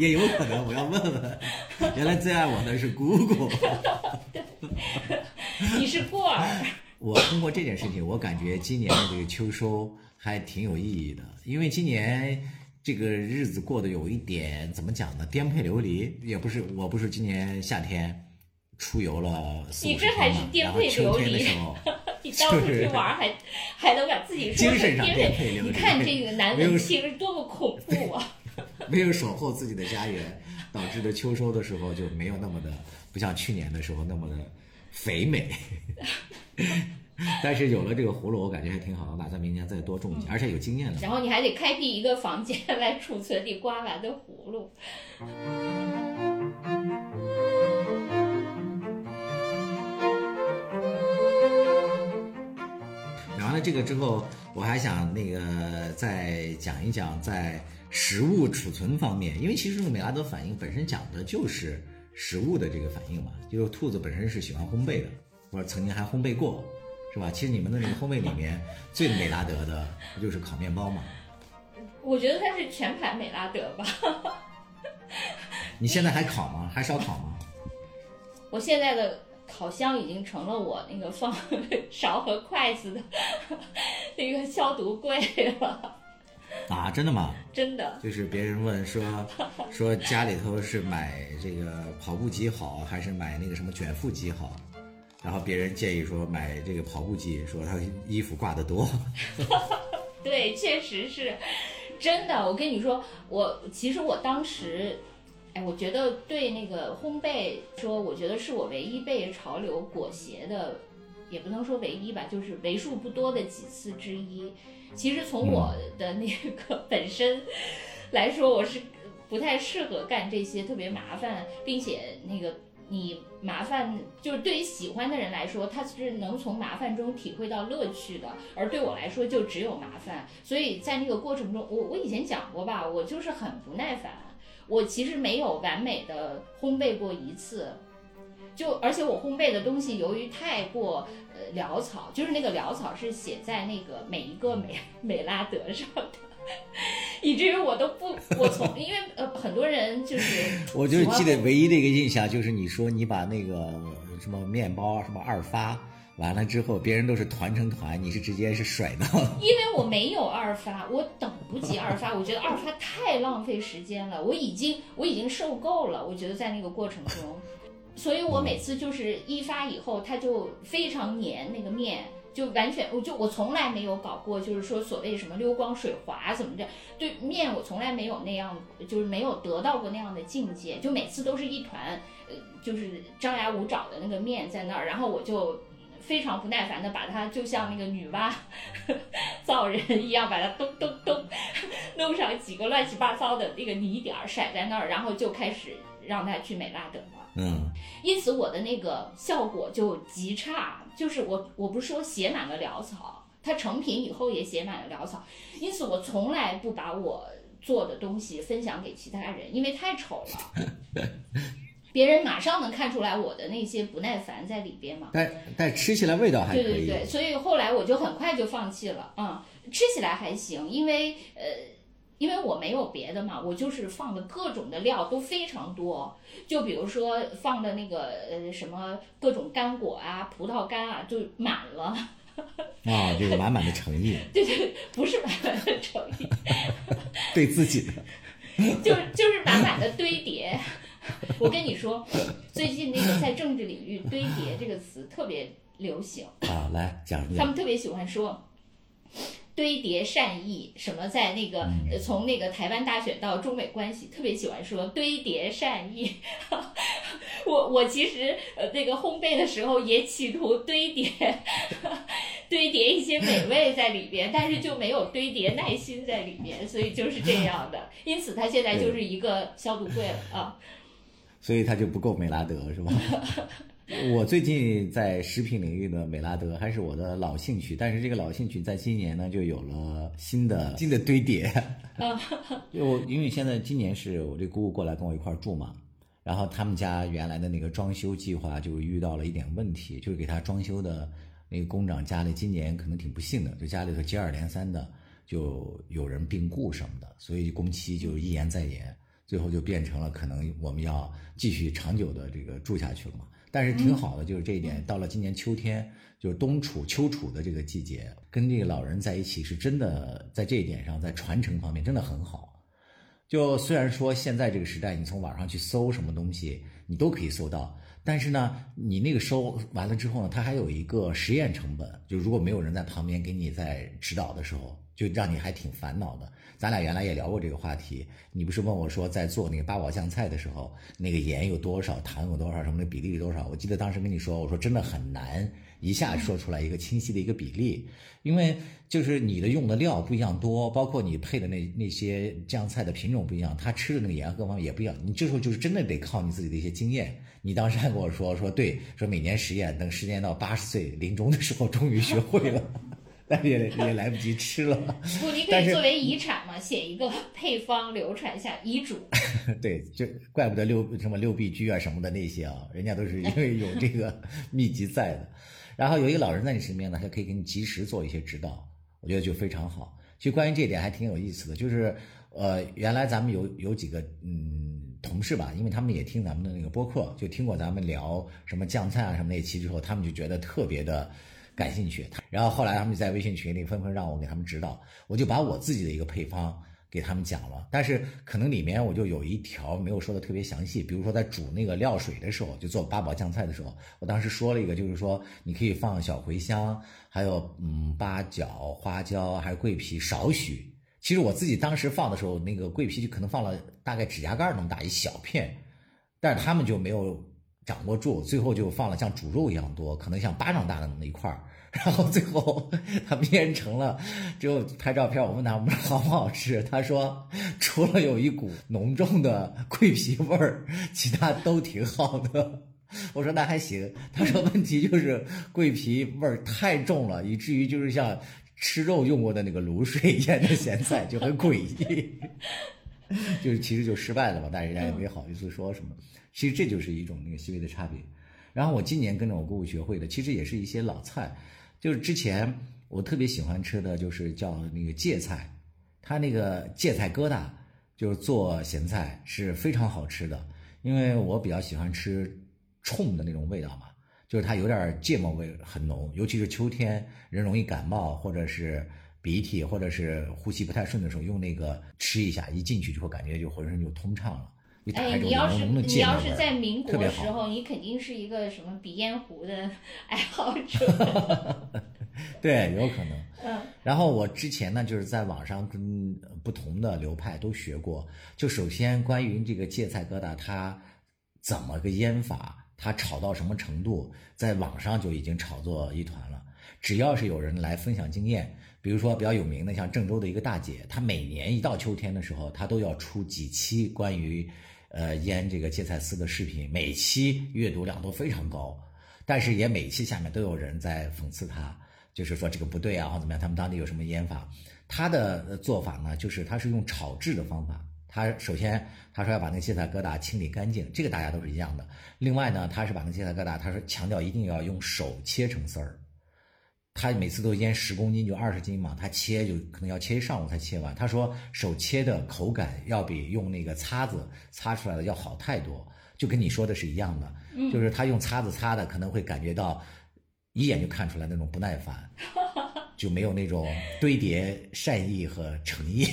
A: 也有可能，我要问问。原来最爱我的是姑姑。
B: 你是过儿。
A: 我通过这件事情，我感觉今年的这个秋收还挺有意义的，因为今年这个日子过得有一点怎么讲呢？颠沛流离，也不是，我不是今年夏天出游了 四五十天嘛，然后秋天的时候，
B: 你 到处去玩还还能把自己说
A: 精神上颠沛流离，
B: 你看这个男文青多么恐怖啊！
A: 没有守候自己的家园，导致的秋收的时候就没有那么的，不像去年的时候那么的。肥美，但是有了这个葫芦，我感觉还挺好。我打算明年再多种一些，而且有经验了。
B: 然后你还得开辟一个房间来储存你刮完的葫芦。
A: 完了这个之后，我还想那个再讲一讲在食物储存方面，因为其实这个美拉德反应本身讲的就是。食物的这个反应嘛，就是兔子本身是喜欢烘焙的，或者曾经还烘焙过，是吧？其实你们的那个烘焙里面 最美拉德的不就是烤面包吗？
B: 我觉得它是全盘美拉德吧。
A: 你现在还烤吗？还烧烤吗？
B: 我现在的烤箱已经成了我那个放 勺和筷子的 那个消毒柜了。
A: 啊，真的吗？
B: 真的。
A: 就是别人问说 说家里头是买这个跑步机好，还是买那个什么卷腹机好？然后别人建议说买这个跑步机，说他衣服挂得多。
B: 对，确实是真的。我跟你说，我其实我当时，哎，我觉得对那个烘焙说，我觉得是我唯一被潮流裹挟的，也不能说唯一吧，就是为数不多的几次之一。其实从我的那个 本身来说，我是不太适合干这些特别麻烦，并且那个。你麻烦就是对于喜欢的人来说，他是能从麻烦中体会到乐趣的，而对我来说就只有麻烦。所以在那个过程中，我我以前讲过吧，我就是很不耐烦。我其实没有完美的烘焙过一次，就而且我烘焙的东西由于太过呃潦草，就是那个潦草是写在那个每一个美 美拉德上的。以至于我都不，我从因为呃很多人就是，
A: 我就记得唯一的一个印象就是你说你把那个什么面包什么二发完了之后，别人都是团成团，你是直接是甩到。
B: 因为我没有二发，我等不及二发，我觉得二发太浪费时间了，我已经我已经受够了，我觉得在那个过程中，所以我每次就是一发以后，它就非常黏那个面。就完全，我就我从来没有搞过，就是说所谓什么溜光水滑怎么着，对面我从来没有那样，就是没有得到过那样的境界，就每次都是一团，呃，就是张牙舞爪的那个面在那儿，然后我就非常不耐烦的把它，就像那个女娲 造人一样，把它咚咚咚弄上几个乱七八糟的那个泥点儿甩在那儿，然后就开始让他去美拉德。
A: 嗯，
B: 因此我的那个效果就极差，就是我我不是说写满了潦草，它成品以后也写满了潦草，因此我从来不把我做的东西分享给其他人，因为太丑了，别人马上能看出来我的那些不耐烦在里边嘛。
A: 但但吃起来味道还可
B: 以。对对对，所以后来我就很快就放弃了，嗯，吃起来还行，因为呃。因为我没有别的嘛，我就是放的各种的料都非常多，就比如说放的那个呃什么各种干果啊、葡萄干啊，就满了。
A: 啊，就是满满的诚意。
B: 对对，不是满满的诚意，
A: 对自己的。
B: 就就是满满的堆叠。我跟你说，最近那个在政治领域“堆叠”这个词特别流行。
A: 啊，来讲。
B: 他们特别喜欢说。堆叠善意，什么在那个从那个台湾大选到中美关系，特别喜欢说堆叠善意。我我其实呃那个烘焙的时候也企图堆叠 堆叠一些美味在里边，但是就没有堆叠耐心在里面，所以就是这样的。因此它现在就是一个消毒柜了啊。
A: 所以它就不够美拉德是吧？我最近在食品领域的美拉德还是我的老兴趣，但是这个老兴趣在今年呢就有了新的新的堆叠。就因为现在今年是我这姑姑过来跟我一块住嘛，然后他们家原来的那个装修计划就遇到了一点问题，就是给他装修的那个工长家里今年可能挺不幸的，就家里头接二连三的就有人病故什么的，所以工期就一延再延，最后就变成了可能我们要继续长久的这个住下去了嘛。但是挺好的，就是这一点。到了今年秋天，就是冬储秋储的这个季节，跟这个老人在一起，是真的在这一点上，在传承方面真的很好。就虽然说现在这个时代，你从网上去搜什么东西，你都可以搜到，但是呢，你那个搜完了之后呢，它还有一个实验成本。就如果没有人在旁边给你在指导的时候，就让你还挺烦恼的。咱俩原来也聊过这个话题，你不是问我说，在做那个八宝酱菜的时候，那个盐有多少，糖有多少，什么的比例是多少？我记得当时跟你说，我说真的很难一下说出来一个清晰的一个比例，因为就是你的用的料不一样多，包括你配的那那些酱菜的品种不一样，他吃的那个盐各方面也不一样。你这时候就是真的得靠你自己的一些经验。你当时还跟我说说对，说每年实验，等实验到八十岁临终的时候，终于学会了。但也也来不及吃了。
B: 不，你可以作为遗产嘛，写一个配方流传下遗嘱。
A: 对，就怪不得六什么六必居啊什么的那些啊，人家都是因为有这个 秘籍在的。然后有一个老人在你身边呢，他可以给你及时做一些指导，我觉得就非常好。其实关于这一点还挺有意思的，就是呃，原来咱们有有几个嗯同事吧，因为他们也听咱们的那个播客，就听过咱们聊什么酱菜啊什么那期之后，他们就觉得特别的。感兴趣。然后后来他们就在微信群里纷纷让我给他们指导，我就把我自己的一个配方给他们讲了。但是可能里面我就有一条没有说的特别详细，比如说在煮那个料水的时候，就做八宝酱菜的时候，我当时说了一个，就是说你可以放小茴香，还有嗯八角、花椒，还有桂皮少许。其实我自己当时放的时候，那个桂皮就可能放了大概指甲盖那么大一小片，但是他们就没有。掌握住，最后就放了像煮肉一样多，可能像巴掌大的那么一块儿，然后最后 他们腌成了，之后拍照片，我问他我们好不好吃，他说除了有一股浓重的桂皮味儿，其他都挺好的。我说那还行，他说问题就是桂皮味儿太重了，以至于就是像吃肉用过的那个卤水腌的咸菜就很诡异，就是其实就失败了嘛，但人家也没好意思说什么。其实这就是一种那个细微的差别。然后我今年跟着我姑姑学会的，其实也是一些老菜，就是之前我特别喜欢吃的就是叫那个芥菜，它那个芥菜疙瘩就是做咸菜是非常好吃的。因为我比较喜欢吃冲的那种味道嘛，就是它有点芥末味很浓，尤其是秋天人容易感冒或者是鼻涕或者是呼吸不太顺的时候，用那个吃一下，一进去就会感觉就浑身就通畅了。
B: 哎，你要是你要是在民国的时候，你肯定是一个什么鼻烟壶的爱好者。
A: 对，有可能。嗯。然后我之前呢，就是在网上跟不同的流派都学过。就首先关于这个芥菜疙瘩，它怎么个腌法，它炒到什么程度，在网上就已经炒作一团了。只要是有人来分享经验，比如说比较有名的，像郑州的一个大姐，她每年一到秋天的时候，她都要出几期关于。呃，腌这个芥菜丝的视频，每期阅读量都非常高，但是也每期下面都有人在讽刺他，就是说这个不对啊，或怎么样？他们当地有什么腌法？他的做法呢，就是他是用炒制的方法。他首先他说要把那个芥菜疙瘩清理干净，这个大家都是一样的。另外呢，他是把那芥菜疙瘩，他说强调一定要用手切成丝儿。他每次都腌十公斤就二十斤嘛，他切就可能要切一上午才切完。他说手切的口感要比用那个擦子擦出来的要好太多，就跟你说的是一样的，就是他用擦子擦的可能会感觉到一眼就看出来那种不耐烦，就没有那种堆叠善意和诚意。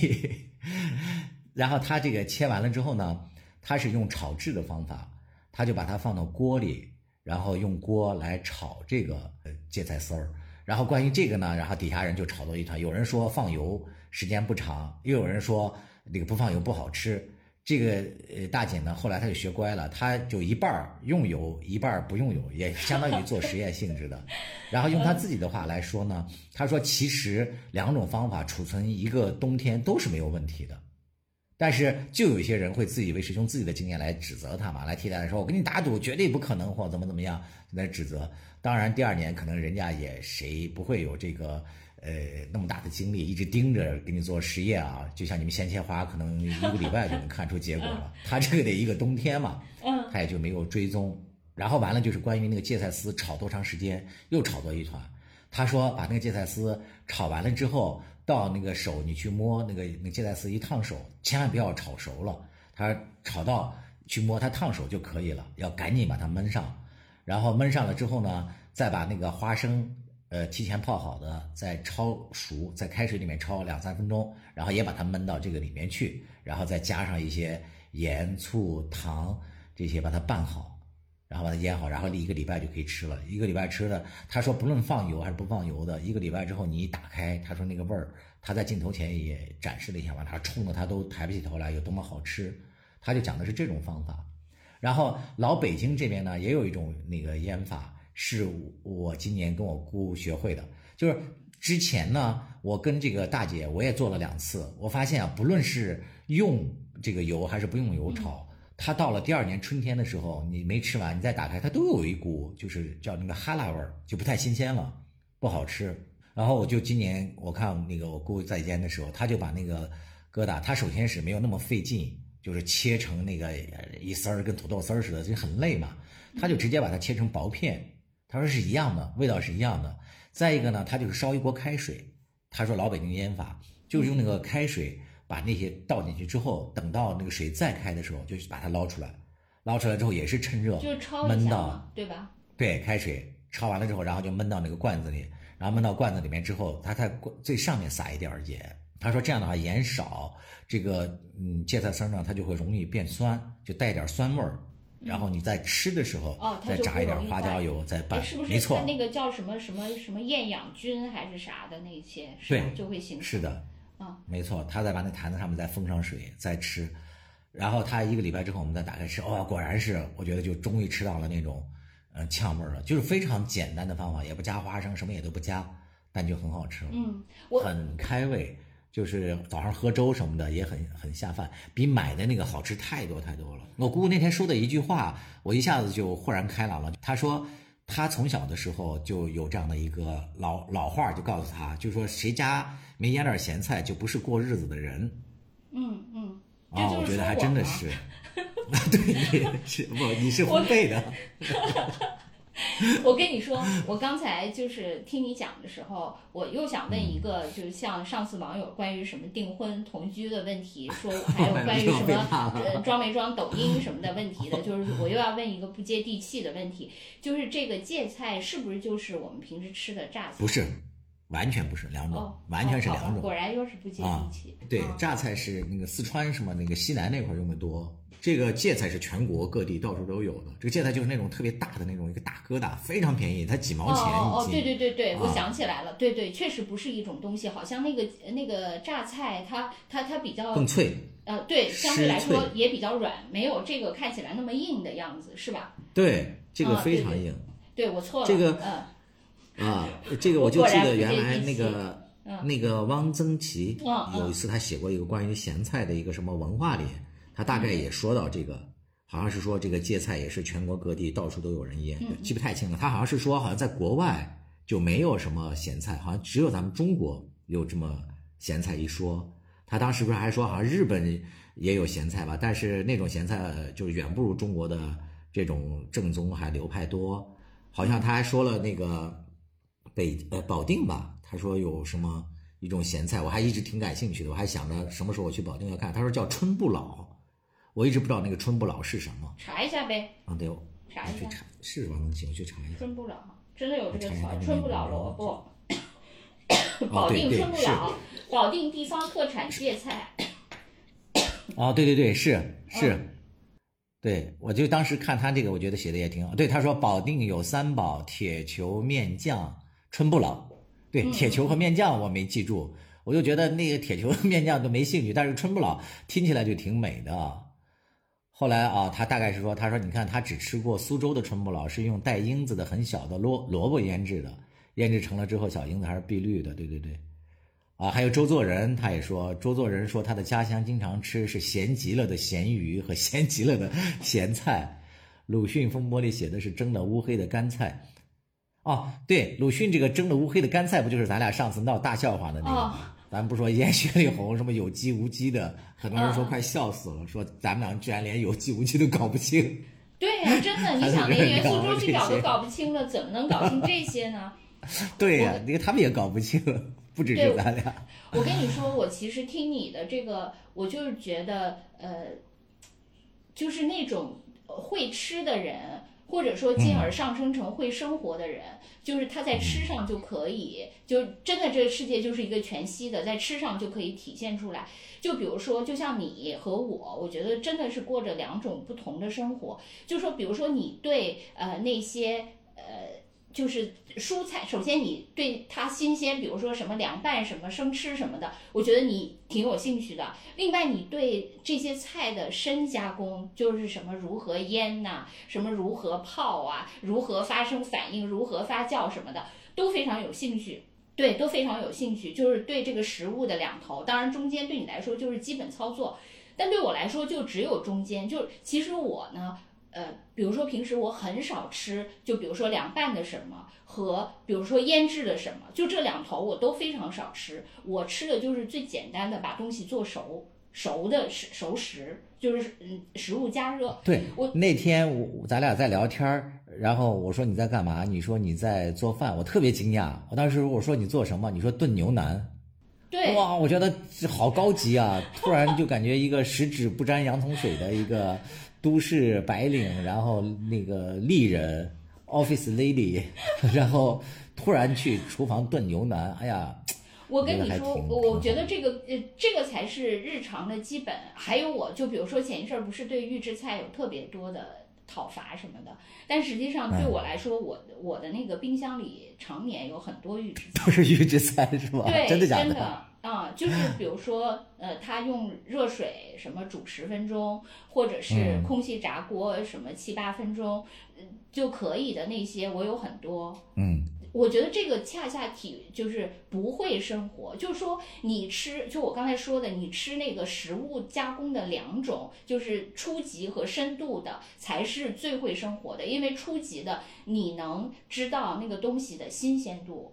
A: 然后他这个切完了之后呢，他是用炒制的方法，他就把它放到锅里，然后用锅来炒这个芥菜丝儿。然后关于这个呢，然后底下人就吵作一团。有人说放油时间不长，又有人说那个不放油不好吃。这个呃大姐呢，后来她就学乖了，她就一半用油，一半不用油，也相当于做实验性质的。然后用她自己的话来说呢，她说其实两种方法储存一个冬天都是没有问题的。但是就有一些人会自以为是，用自己的经验来指责他嘛，来替代说：“我跟你打赌，绝对不可能，或怎么怎么样，来指责。”当然，第二年可能人家也谁不会有这个呃那么大的精力，一直盯着给你做实验啊。就像你们鲜切花，可能一个礼拜就能看出结果了。他这个得一个冬天嘛，嗯，他也就没有追踪。然后完了就是关于那个芥菜丝炒多长时间，又炒作一团。他说把那个芥菜丝炒完了之后，到那个手你去摸那个那芥菜丝一烫手，千万不要炒熟了。他炒到去摸它烫手就可以了，要赶紧把它焖上。然后焖上了之后呢，再把那个花生，呃，提前泡好的，再焯熟，在开水里面焯两三分钟，然后也把它焖到这个里面去，然后再加上一些盐、醋、糖这些，把它拌好，然后把它腌好，然后一个礼拜就可以吃了。一个礼拜吃的，他说不论放油还是不放油的，一个礼拜之后你一打开，他说那个味儿，他在镜头前也展示了一下嘛，他冲的他都抬不起头来，有多么好吃，他就讲的是这种方法。然后老北京这边呢，也有一种那个腌法，是我今年跟我姑学会的。就是之前呢，我跟这个大姐我也做了两次，我发现啊，不论是用这个油还是不用油炒，它到了第二年春天的时候，你没吃完，你再打开，它都有一股就是叫那个哈喇味儿，就不太新鲜了，不好吃。然后我就今年我看那个我姑在腌的时候，他就把那个疙瘩，他首先是没有那么费劲。就是切成那个一丝儿跟土豆丝儿似的，就很累嘛。他就直接把它切成薄片，他说是一样的，味道是一样的。再一个呢，他就是烧一锅开水，他说老北京腌法就是用那个开水把那些倒进去之后，等到那个水再开的时候，就把它捞出来，捞出来之后也是趁热就焯焖到，
B: 对吧？
A: 对，开水焯完了之后，然后就焖到那个罐子里，然后焖到罐子里面之后，它在最上面撒一点儿盐。他说这样的话盐少，这个嗯芥菜丝呢它就会容易变酸，就带点酸味儿。然后你在吃的时候，
B: 哦，
A: 再炸一点花椒油，再
B: 哎
A: 拌
B: 是不，是
A: 没错，
B: 那个叫什么什么什么厌氧菌还是啥的那些，
A: 对
B: 就会形成
A: 是的，
B: 啊，
A: 没错，他再把那坛子上面再封上水，再吃，然后他一个礼拜之后我们再打开吃，哇、果然是，我觉得就终于吃到了那种，呃，呛味儿了，就是非常简单的方法，也不加花生，什么也都不加，但就很好吃了，
B: 嗯，我
A: 很开胃，就是早上喝粥什么的也很很下饭，比买的那个好吃太多太多了。我姑姑那天说的一句话，我一下子就豁然开朗了。她说，她从小的时候就有这样的一个老老话，就告诉他，就说谁家没腌点咸菜，就不是过日子的人。
B: 嗯嗯，
A: 啊。我觉得还真的是，对，你是 不你是烘焙的，
B: 我跟你说，我刚才就是听你讲的时候，我又想问一个，就是像上次网友关于什么订婚同居的问题，说 还有关于什么呃装没装抖音什么的问题的，就是我又要问一个不接地气的问题，就是这个芥菜是不是就是我们平时吃的榨菜？
A: 不是，完全不是两种，
B: 哦，
A: 完全是两种。
B: 果然又是不接地气。
A: 对
B: 嗯，
A: 榨菜是那个四川什么那个西南那块儿用的多，这个芥菜是全国各地到处都有的。这个芥菜就是那种特别大的那种一个大疙瘩，非常便宜，才几毛钱
B: 哦哦哦，
A: 一斤。
B: 对对对对，我
A: 啊
B: 想起来了，对对，确实不是一种东西，好像那个那个榨菜它它它比较
A: 更脆。
B: 呃，对，相对来说也比较软，没有这个看起来那么硬的样子，是吧？
A: 对，这个非常硬
B: 对我错了，
A: 这个
B: 嗯
A: 啊。这个我就记得原来那个
B: 嗯
A: 那个汪曾祺有一次他写过一个关于咸菜的一个什么文化里，他大概也说到这个。好像是说这个芥菜也是全国各地到处都有人腌，
B: 嗯
A: 记不太清了。他好像是说，好像在国外就没有什么咸菜，好像只有咱们中国有这么咸菜一说。他当时不是还说，好像日本也有咸菜吧，但是那种咸菜呃就是远不如中国的这种正宗还流派多。好像他还说了那个北呃保定吧，他说有什么一种咸菜，我还一直挺感兴趣的，我还想着什么时候我去保定要看。他说叫春不老，我一直不知道那个春不老是什么
B: 查一下呗，
A: 啊？对，我
B: 查一下，
A: 去查，是王能行，我去查一下。
B: 春不老，真的有这个词儿，
A: 我查一下
B: 春不老萝卜，保定春不老，保定地方特产芥菜，
A: 哦，对对对，是是，
B: 嗯
A: 对我就当时看他这个，我觉得写的也挺好。对，他说保定有三宝：铁球、面酱、春不老。对，
B: 嗯
A: 铁球和面酱我没记住，我就觉得那个铁球和面酱都没兴趣，但是春不老听起来就挺美的。后来啊，他大概是说，他说你看他只吃过苏州的春不老，是用带英子的很小的萝萝卜腌制的，腌制成了之后小英子还是碧绿的。对对对。啊，还有周作人，他也说，周作人说他的家乡经常吃是咸极了的咸鱼和咸极了的咸菜。鲁迅风波里写的是蒸的乌黑的干菜。哦，对，鲁迅这个蒸的乌黑的干菜，不就是咱俩上次闹大笑话的那个吗？咱不说烟雪里红什么有机无机的，很多人说
B: 嗯
A: 快笑死了，说咱们俩居然连有机无机都搞不清。
B: 对呀、真的，你想连元素周期表都搞不清了，怎么能搞清这些呢？
A: 对呀、那个他们也搞不清，不只是咱俩。
B: 我跟你说，我其实听你的这个，我就是觉得，呃，就是那种会吃的人，或者说进而上升成会生活的人，就是他在吃上就可以，就真的这个世界就是一个全息的，在吃上就可以体现出来。就比如说，就像你和我，我觉得真的是过着两种不同的生活。就说，比如说你对呃那些呃。就是蔬菜，首先你对它新鲜，比如说什么凉拌、什么生吃什么的，我觉得你挺有兴趣的。另外，你对这些菜的深加工，就是什么如何腌呐、什么如何泡啊，如何发生反应，如何发酵什么的，都非常有兴趣。对，都非常有兴趣，就是对这个食物的两头。当然，中间对你来说就是基本操作，但对我来说就只有中间。就其实我呢，呃，比如说平时我很少吃，就比如说凉拌的什么和比如说腌制的什么，就这两头我都非常少吃。我吃的就是最简单的，把东西做熟，熟的食熟食，就是嗯食物加热。
A: 对
B: 我，
A: 那天我咱俩在聊天儿，然后我说你在干嘛？你说你在做饭，我特别惊讶。我当时我说你做什么？你说炖牛腩。
B: 对，
A: 哇，我觉得这好高级啊！突然就感觉一个十指不沾阳春水的一个都市白领，然后那个丽人，office lady，然后突然去厨房炖牛腩，哎呀，
B: 我跟你说，我我觉得这个呃，这个才是日常的基本。还有我，就比如说前一阵儿不是对预制菜有特别多的讨伐什么的，但实际上对
A: 嗯
B: 我来说，我的我的那个冰箱里常年有很多预制菜。
A: 都是预制菜是吧？
B: 对，
A: 真的假
B: 的？啊、就是比如说，呃，他用热水什么煮十分钟，或者是
A: 嗯
B: 空气炸锅什么七八分钟，嗯就可以的那些，我有很多。
A: 嗯，
B: 我觉得这个恰恰体就是不会生活，就是说你吃，就我刚才说的，你吃那个食物加工的两种，就是初级和深度的，才是最会生活的。因为初级的你能知道那个东西的新鲜度，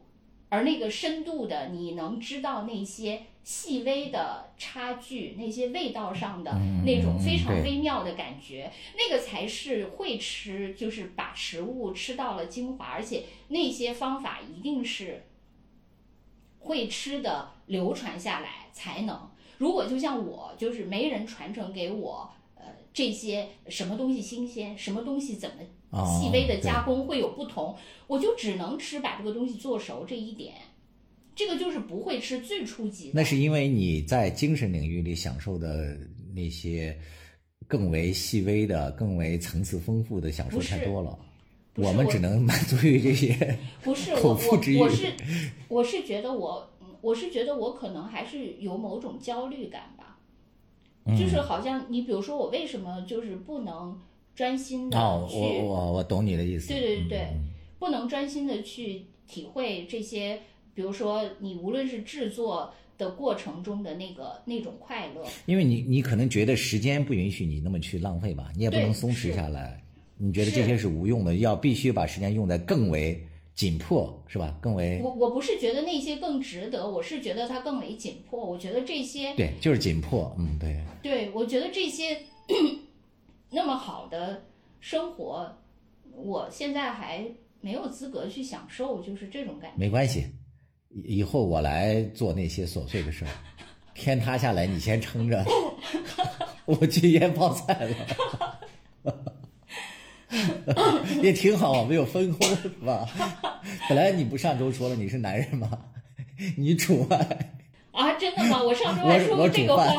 B: 而那个深度的你能知道那些细微的差距，那些味道上的
A: 嗯
B: 那种非常微妙的感觉，那个才是会吃，就是把食物吃到了精华，而且那些方法一定是会吃的流传下来才能。如果就像我，就是没人传承给我，呃，这些什么东西新鲜，什么东西怎么
A: 哦
B: 细微的加工会有不同，我就只能吃把这个东西做熟这一点。这个就是不会吃最初级的。
A: 那是因为你在精神领域里享受的那些更为细微的、更为层次丰富的享受太多了，
B: 我
A: 我们只能 满足于这些。
B: 不是
A: 口
B: 我
A: 腹 之欲
B: 我我是我是觉得我嗯我是觉得我可能还是有某种焦虑感就是好像你比如说我为什么就是不能专心的
A: 哦，
B: 去，
A: 我我我懂你的意思。
B: 对对对对
A: 嗯。
B: 不能专心的去体会这些，比如说你无论是制作的过程中的那个那种快乐，
A: 因为你你可能觉得时间不允许你那么去浪费吧，你也不能松弛下来。你觉得这些是无用的，要必须把时间用在更为紧迫，是吧？更为
B: 我我不是觉得那些更值得，我是觉得它更为紧迫。我觉得这些
A: 对，就是紧迫。嗯，对。
B: 对，我觉得这些 那么好的生活，我现在还没有资格去享受，就是这种感觉。
A: 没关系，以以后我来做那些琐碎的事儿。天塌下来，你先撑着，我去腌泡菜了，也挺好，没有分工是吧？本来你不上周说了你是男人吗，你主外，
B: 啊，真的吗？我上周还
A: 我
B: 说过这个话。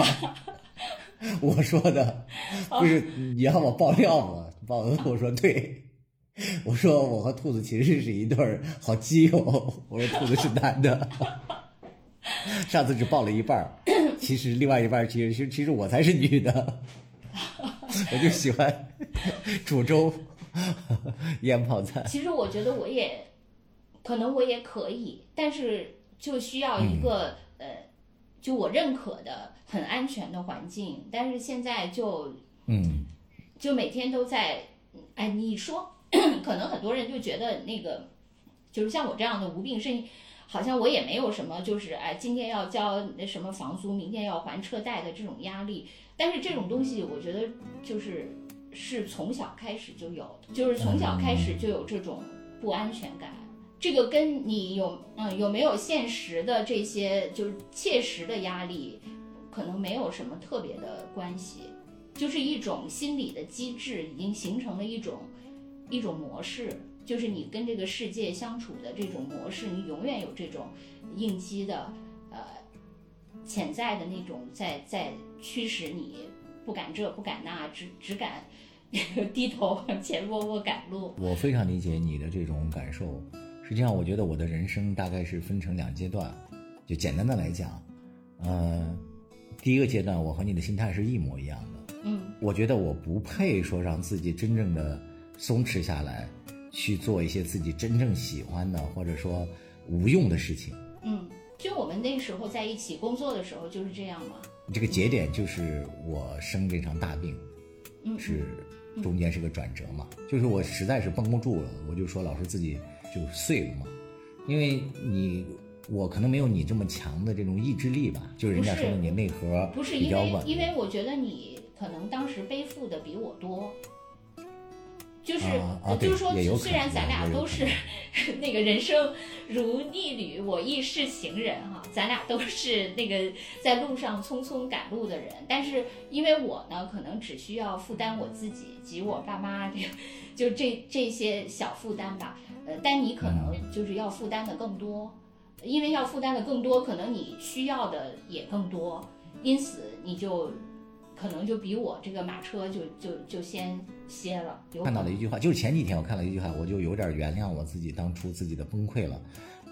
A: 我说的不是你让我爆料吗？爆我说对，我说我和兔子其实是一对儿好基友。我说兔子是男的，上次只爆了一半儿，其实另外一半儿其实其实我才是女的。我就喜欢 煮粥、腌泡菜。
B: 其实我觉得我也可能我也可以，但是就需要一个、呃，就我认可的很安全的环境。但是现在就
A: 嗯，
B: 就每天都在，哎，你说，可能很多人就觉得那个，就是像我这样的无病呻吟，好像我也没有什么，就是哎，今天要交那什么房租，明天要还车贷的这种压力。但是这种东西，我觉得就是是从小开始就有的，就是从小开始就有这种不安全感。这个跟你有嗯有没有现实的这些就是切实的压力，可能没有什么特别的关系。就是一种心理的机制，已经形成了一种一种模式，就是你跟这个世界相处的这种模式，你永远有这种应激的呃潜在的那种在在驱使你不敢这不敢那，只只敢 低头往前默默赶路。
A: 我非常理解你的这种感受。实际上，我觉得我的人生大概是分成两阶段。就简单的来讲，呃，第一个阶段，我和你的心态是一模一样的。
B: 嗯
A: 我觉得我不配说让自己真正的松弛下来，去做一些自己真正喜欢的或者说无用的事情。
B: 嗯，就我们那时候在一起工作的时候就是这样嘛。
A: 这个节点就是我生这场大病，
B: 嗯，
A: 是中间是个转折嘛，就是我实在是绷不住了，我就说老师自己就碎了嘛，因为你我可能没有你这么强的这种意志力吧，就是人家说的你内核
B: 不是因为
A: 比较稳，
B: 因为我觉得你可能当时背负的比我多，就是、就是说虽然咱俩都是 那个人生如逆旅，我亦是行人哈，咱俩都是那个在路上匆匆赶路的人，但是因为我呢，可能只需要负担我自己及我爸妈这个，就这这些小负担吧，呃，但你可能就是要负担的更多，因为要负担的更多，可能你需要的也更多，因此你就。可能就比我这个马车就就就先歇了，
A: 看到了一句话，就是前几天我看了一句话，我就有点原谅我自己当初自己的崩溃了。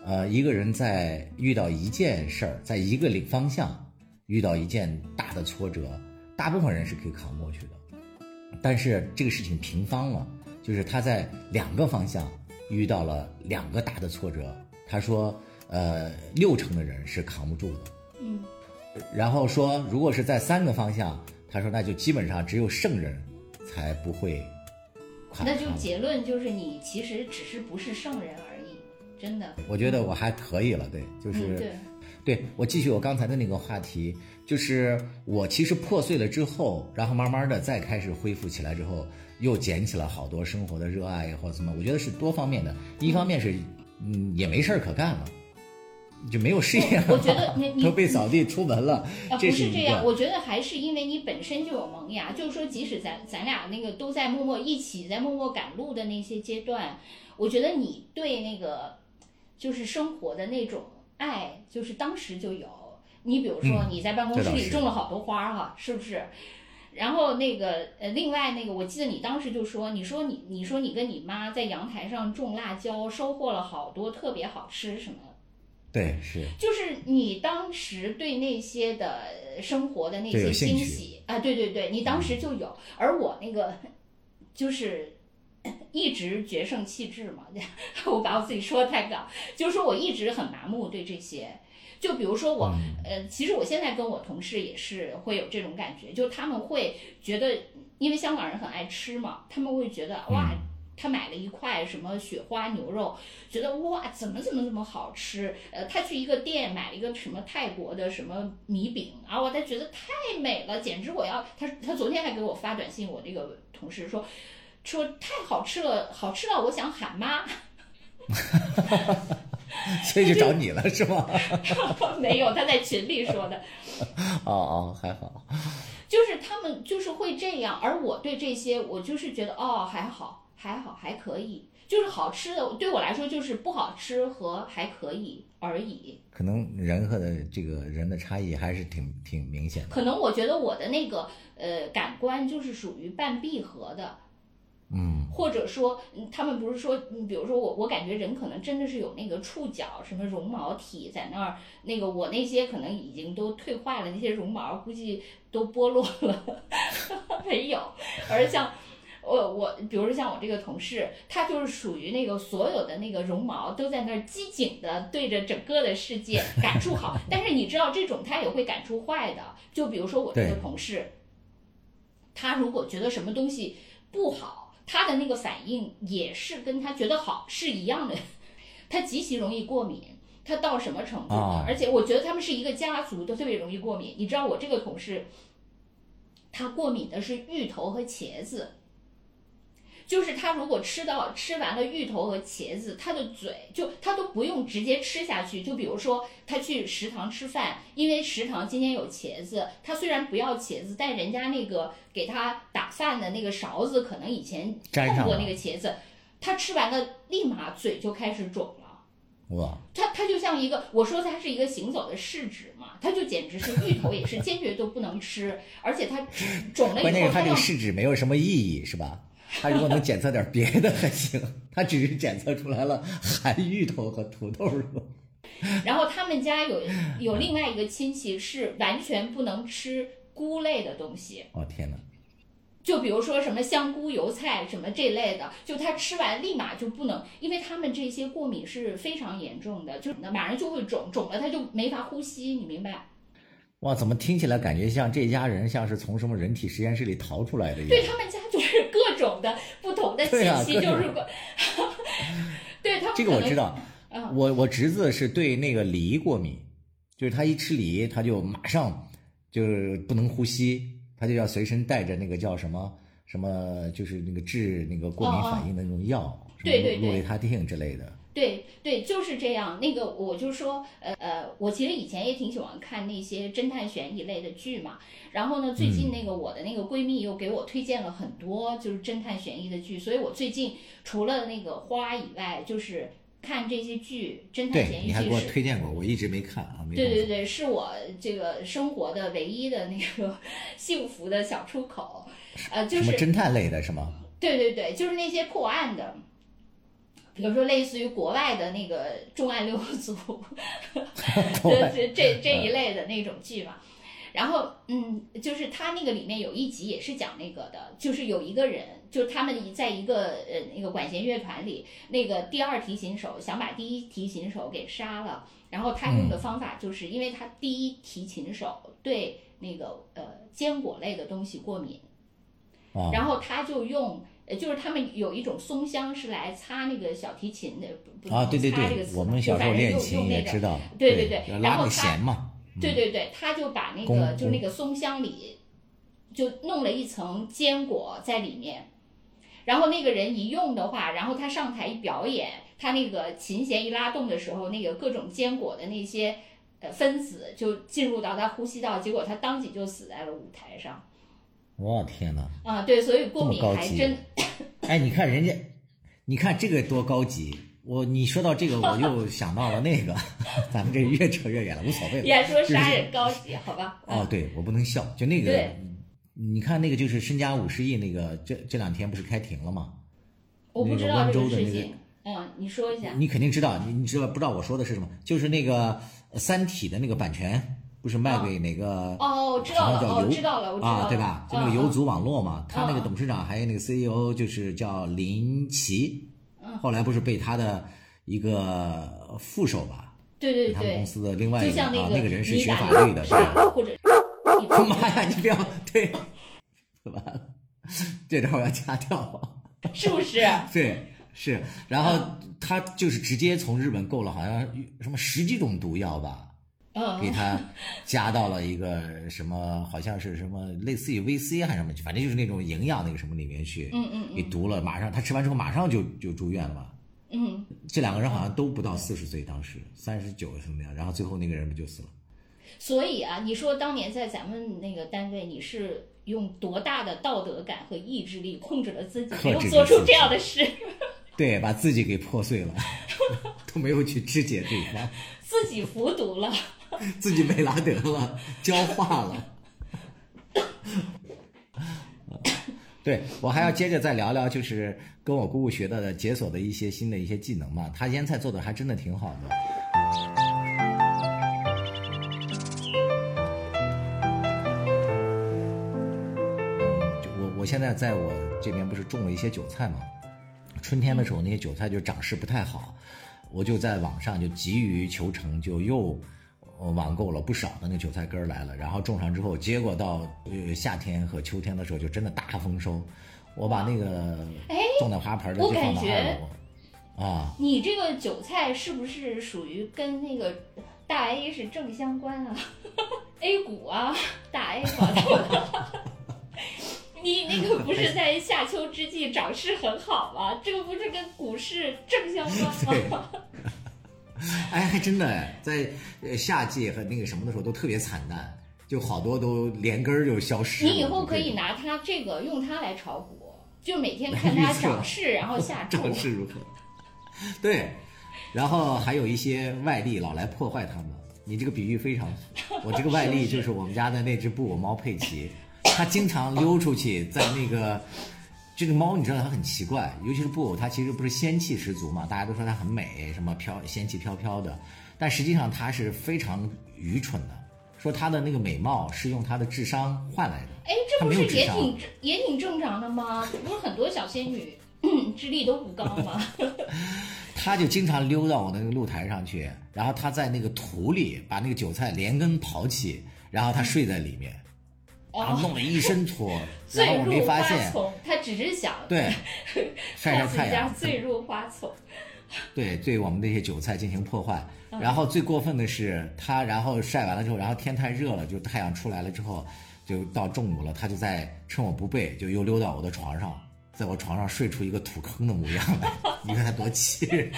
A: 呃，一个人在遇到一件事儿，在一个领方向遇到一件大的挫折，大部分人是可以扛过去的。但是这个事情平方了，就是他在两个方向遇到了两个大的挫折。他说，呃，六成的人是扛不住的。
B: 嗯，
A: 然后说，如果是在三个方向，他说那就基本上只有圣人才不会
B: 那就结论就是你其实只是不是圣人而已，真的。
A: 我觉得我还可以了，对，就是、
B: 嗯，对，
A: 对我继续我刚才的那个话题，就是我其实破碎了之后，然后慢慢的再开始恢复起来之后，又捡起了好多生活的热爱或者什么，我觉得是多方面的。一方面是，嗯，也没事儿可干了，就没有事业了，
B: 我觉得你 你
A: 都被扫地出门了，
B: 啊，不是这样，我觉得还是因为你本身就有萌芽，就是说，即使咱咱俩那个都在默默一起在默默赶路的那些阶段，我觉得你对那个就是生活的那种爱，就是当时就有。你比如说
A: 嗯
B: 你在办公室里种了好多花儿哈，是不是？然后那个呃，另外那个，我记得你当时就说，你说你你说你跟你妈在阳台上种辣椒，收获了好多特别好吃什么的。
A: 对，是。
B: 就是你当时对那些的呃生活的那些惊喜啊，对对对，你当时就有，而我那个就是一直决胜气质嘛，我把我自己说的太高，就是说我一直很麻木对这些。就比如说我，呃，其实我现在跟我同事也是会有这种感觉，就他们会觉得，因为香港人很爱吃嘛，他们会觉得哇，他买了一块什么雪花牛肉，觉得哇，怎么怎么怎么好吃？呃，他去一个店买了一个什么泰国的什么米饼，啊，我他觉得太美了，简直我要他他昨天还给我发短信，我那个同事说说太好吃了，好吃到我想喊妈。
A: 所以就找你了是吗？
B: 没有，他在群里说的，
A: 哦哦，还好。
B: 就是他们就是会这样，而我对这些我就是觉得哦还好还好还可以，就是好吃的对我来说就是不好吃和还可以而已。
A: 可能人和的这个人的差异还是挺挺明显的。
B: 可能我觉得我的那个呃感官就是属于半闭合的，
A: 嗯，
B: 或者说嗯他们不是说，嗯比如说我我感觉人可能真的是有那个触角什么绒毛体在那儿，那个我那些可能已经都退化了，那些绒毛估计都剥落了，没有，而像。我我，比如说像我这个同事，他就是属于那个所有的那个绒毛都在那儿机警的对着整个的世界 感触好，但是你知道这种他也会感触坏的，就比如说我这个同事，他如果觉得什么东西不好，他的那个反应也是跟他觉得好是一样的，他极其容易过敏。他到什么程度而且我觉得他们是一个家族，都特别容易过敏。你知道我这个同事，他过敏的是芋头和茄子。就是他如果吃到吃完了芋头和茄子，他的嘴就他都不用直接吃下去。就比如说他去食堂吃饭，因为食堂今天有茄子，他虽然不要茄子，但人家那个给他打饭的那个勺子可能以前碰过那个茄子，他吃完了立马嘴就开始肿了。
A: 哇，
B: 他他就像一个，我说他是一个行走的试纸嘛，他就简直是芋头也是坚决都不能吃，而且他肿了以后，
A: 关键是他这个试纸没有什么意义，是吧？他如果能检测点别的还行，他只是检测出来了含芋头和土豆肉？
B: 然后他们家有有另外一个亲戚是完全不能吃菇类的东西，
A: 哦天哪！
B: 就比如说什么香菇、油菜什么这类的，就他吃完立马就不能，因为他们这些过敏是非常严重的，就马上就会肿，肿了他就没法呼吸，你明白？
A: 哇，怎么听起来感觉像这家人像是从什么人体实验室里逃出来的一样？
B: 对他们家就是各种的不同的信息，就是过，对他
A: 这个我知道，
B: 嗯。
A: 我我侄子是对那个梨过敏，就是他一吃梨，他就马上就是不能呼吸，他就要随身带着那个叫什么什么就是那个治那个过敏反应的那种药，什么
B: 对对对。
A: 洛雷他定之类的。
B: 对对，就是这样。那个我就说，呃呃，我其实以前也挺喜欢看那些侦探悬疑类的剧嘛。然后呢，最近那个我的那个闺蜜又给我推荐了很多就是侦探悬疑的剧，所以我最近除了那个花以外，就是看这些剧，侦探，悬疑
A: 你还给我。推荐过，我一直没看啊，没
B: 对对对，是我这个生活的唯一的那个 幸福的小出口，呃，就是
A: 什么侦探类的是吗？
B: 对对对，就是那些破案的，比如说类似于国外的那个重案六组，这这这一类的那种剧嘛。然后，嗯，就是他那个里面有一集也是讲那个的，就是有一个人，就他们在一个呃那个管弦乐团里，那个第二提琴手想把第一提琴手给杀了，然后他用的方法就是因为他第一提琴手对那个呃坚果类的东西过敏。
A: 啊，
B: 然后他就用，呃，就是他们有一种松香是来擦那个小提琴的，
A: 啊，对对
B: 擦这个词，
A: 对我们小时候练琴也知道，
B: 对对对
A: 拉个
B: 然后他
A: 弦嘛，
B: 对对对，他就把那个就是那个松香里，就弄了一层坚果在里面，然后那个人一用的话，然后他上台一表演，他那个琴弦一拉动的时候，那个各种坚果的那些呃分子就进入到他呼吸道，结果他当即就死在了舞台上。
A: 我天哪！
B: 啊，对，所以过敏还真
A: 哎，你看人家，你看这个多高级！我你说到这个，我又 想到了那个，咱们这越扯越远了，无所谓了。
B: 你还说
A: 就是
B: 杀人高级，好吧？
A: 哦，对，我不能笑，就那个，你看那个就是身家五十亿那个，这这两天不是开庭了吗？
B: 我不
A: 那个
B: 知道这
A: 温州的那个。
B: 嗯，你说一下。
A: 你肯定知道，你你知道不知道我说的是什么？就是那个《三体》的那个版权，不是卖给哪个？
B: 哦，我知道了，哦，知道了，我知道了，
A: 啊，对吧？就那个
B: 嗯
A: 游族网络嘛，他那个
B: 嗯
A: 董事长还有那个 CEO 就是叫林奇，
B: 嗯
A: 后来不是被他的一个副手吧，
B: 对对
A: 他们公，司的另外一个啊，
B: 那
A: 那个人是学法律的，
B: 是
A: 是吧？
B: 吧？或者
A: 妈呀，你不要对，完了，这段我要掐掉。
B: 是不是？
A: 对，是，然后他就是直接从日本购了好像什么十几种毒药吧，给
B: 嗯，
A: 他加到了一个什么，好像是什么类似于 VC 还是什么，反正就是那种营养那个什么里面去，
B: 嗯嗯
A: 给毒了，马上他吃完之后马上就就住院了。嘛。
B: 嗯，
A: 这两个人好像都不到四十岁，当时三十九什么样，然后最后那个人不就死了？
B: 所以啊，你说当年在咱们那个单位，你是用多大的道德感和意志力控制了自己，
A: 克
B: 没有做出这样的事，
A: 对，把自己给破碎了，都没有去肢解对方，
B: 自己服毒了。
A: 自己没拉得了，焦化了。对我还要接着再聊聊，就是跟我姑姑学到的解锁的一些新的一些技能嘛。她腌菜做的还真的挺好的。嗯，我我现在在我这边不是种了一些韭菜嘛，春天的时候那些韭菜就长势不太好，我就在网上就急于求成，就又呃网购了不少的那个韭菜根儿来了，然后种上之后，结果到呃夏天和秋天的时候就真的大丰收。我把那个
B: 哎
A: 种在花盆的
B: 我
A: 就放到
B: 感觉
A: 二楼啊，
B: 你这个韭菜是不是属于跟那个大 A 是正相关啊？A 股啊，大 A。你那个不是在夏秋之际涨势很好吗？这个不是跟股市正相关吗？
A: 哎，还真的哎，在呃夏季和那个什么的时候都特别惨淡，就好多都连根儿就消失了。
B: 你以后可以拿它这个用它来炒股，就每天看它涨势，然后下注。
A: 涨势如何？对，然后还有一些外力老来破坏它们。你这个比喻非常好，我这个外力 就是我们家的那只布偶猫佩奇，它经常溜出去，在那个这个猫，你知道它很奇怪，尤其是布偶，它其实不是仙气十足嘛，大家都说它很美，什么飘仙气飘飘的，但实际上它是非常愚蠢的，说它的那个美貌是用它的智商换来的。
B: 哎，这不是也挺也挺正常的吗？不是很多小仙女 智力都不高吗？
A: 他就经常溜到我那个露台上去，然后他在那个土里把那个韭菜连根刨起，然后他睡在里面，然后
B: 哦，
A: 弄了一身土，然后我没发现，
B: 丛，他只是想
A: 对，晒晒太阳，
B: 坠入花丛。
A: 对，对我们那些韭菜进行破坏。
B: 嗯
A: 然后最过分的是，他然后晒完了之后，然后天太热了，就太阳出来了之后，就到中午了，他就在趁我不备，就又溜到我的床上，在我床上睡出一个土坑的模样来。你看他多气人！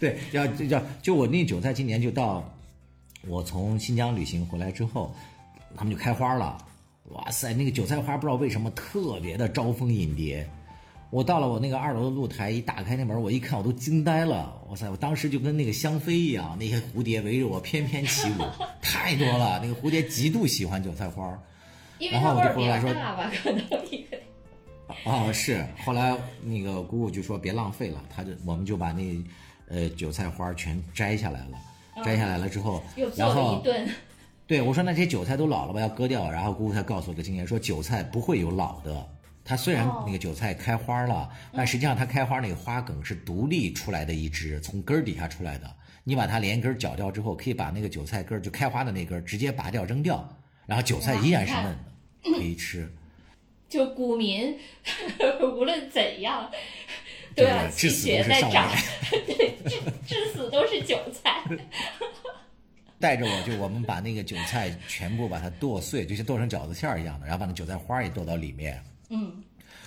A: 对，要要就我那韭菜今年就到我从新疆旅行回来之后，他们就开花了。哇塞，那个韭菜花不知道为什么特别的招蜂引蝶。我到了我那个二楼的露台，一打开那门，我一看我都惊呆了。哇塞，我当时就跟那个香妃一样，那些蝴蝶围着我翩翩起舞，太多了。那个蝴蝶极度喜欢韭菜花，
B: 因为它味儿比较大吧，可能。
A: 哦，是。后来那个姑姑就说别浪费了，他就我们就把那呃韭菜花全摘下来了。摘下来了之后，然后对我说那些韭菜都老了吧，要割掉。然后姑姑才告诉我个经验，说韭菜不会有老的。它虽然那个韭菜开花了，但实际上它开花那个花梗是独立出来的一支，从根儿底下出来的。你把它连根绞掉之后，可以把那个韭菜根儿就开花的那根直接拔掉扔掉，然后韭菜依然是嫩的，可以吃。
B: 就股民 无论怎样都要气血在长，对，至至死都是韭菜。
A: 带着我就我们把那个韭菜全部把它剁碎，就像剁成饺子馅儿一样的，然后把那韭菜花也剁到里面。
B: 嗯，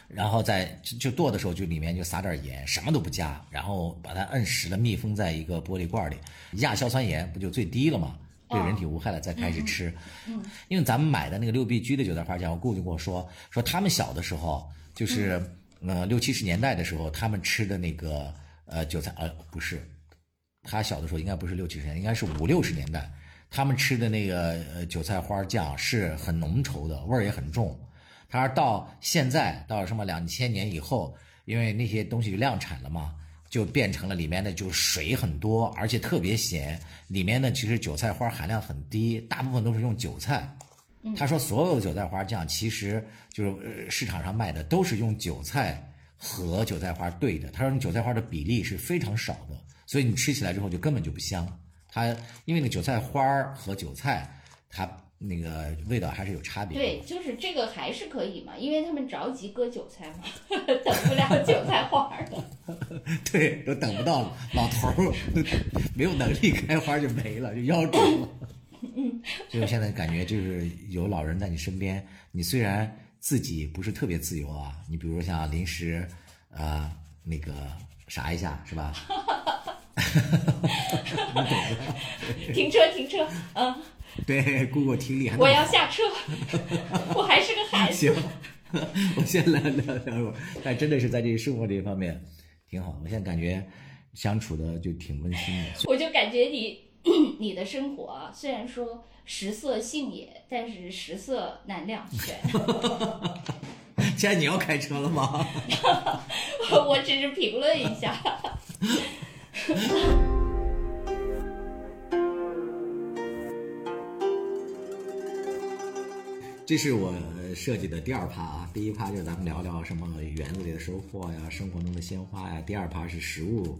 A: 然后在就剁的时候，就里面就撒点盐，什么都不加，然后把它摁实了，密封在一个玻璃罐里，亚硝酸盐不就最低了吗？对人体无害了，再开始吃。
B: 嗯，
A: 因为咱们买的那个六必居的韭菜花酱，我姑姑就跟我说，说他们小的时候，就是呃六七十年代的时候，他们吃的那个呃韭菜，呃不是，他小的时候应该不是六七十年，应该是五六十年代，他们吃的那个呃韭菜花酱是很浓稠的，味儿也很重。他说到现在到什么两千年以后，因为那些东西量产了嘛，就变成了里面的就水很多，而且特别咸。里面呢其实韭菜花含量很低，大部分都是用韭菜。他说所有的韭菜花酱其实就是市场上卖的都是用韭菜和韭菜花兑的。他说韭菜花的比例是非常少的，所以你吃起来之后就根本就不香。它因为那韭菜花儿和韭菜它。那个味道还是有差别。
B: 对，就是这个还是可以嘛，因为他们着急割韭菜嘛，等不了韭菜花
A: 了。对，都等不到了，老头儿没有能力开花就没了，就夭折了。
B: 嗯，
A: 所以我现在感觉就是有老人在你身边，你虽然自己不是特别自由啊，你比如像临时啊那个啥一下是吧？
B: 停车，停车，嗯。
A: 对，姑姑听力还。
B: 我要下车，我还是个孩子。
A: 行，我先来聊聊会儿。但真的是在这生活这一方面挺好，我现在感觉相处的就挺温馨的。
B: 我就感觉你 你的生活虽然说食色性也，但是食色难两全。
A: 现在你要开车了吗？
B: 我只是评论一下。
A: 这是我设计的第二趴啊，第一趴就是咱们聊聊什么园子里的收获呀，生活中的鲜花呀。第二趴是食物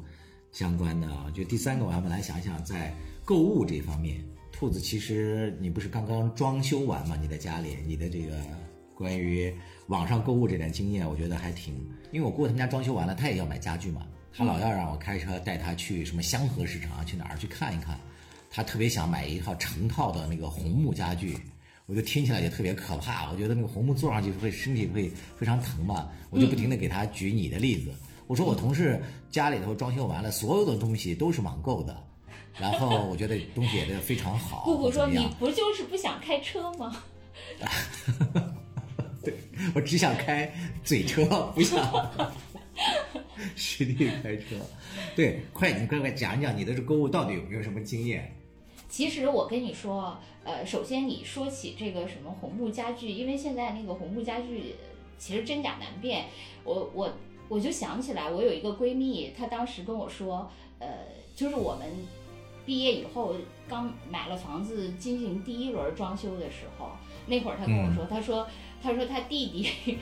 A: 相关的啊。就第三个，我们来想想在购物这方面，兔子其实你不是刚刚装修完吗？你的家里，你的这个关于网上购物这点经验，我觉得还挺。因为我姑姑他们家装修完了，他也要买家具嘛，他老要让我开车带他去什么香河市场啊去哪儿去看一看，他特别想买一套成套的那个红木家具。我就听起来也特别可怕，我觉得那个红木坐上去会身体会非常疼嘛，我就不停的给他举你的例子。我说我同事家里头装修完了，所有的东西都是网购的，然后我觉得东西也都非常好。
B: 姑姑说你不就是不想开车吗？
A: 对，我只想开嘴车，不想 实地开车。对，快，你快快讲讲你的这购物到底有没有什么经验？
B: 其实我跟你说，呃，首先你说起这个什么红木家具，因为现在那个红木家具其实真假难辨，我我我就想起来，我有一个闺蜜，她当时跟我说，呃，就是我们毕业以后刚买了房子进行第一轮装修的时候，那会儿她跟我说，她说她说她弟弟，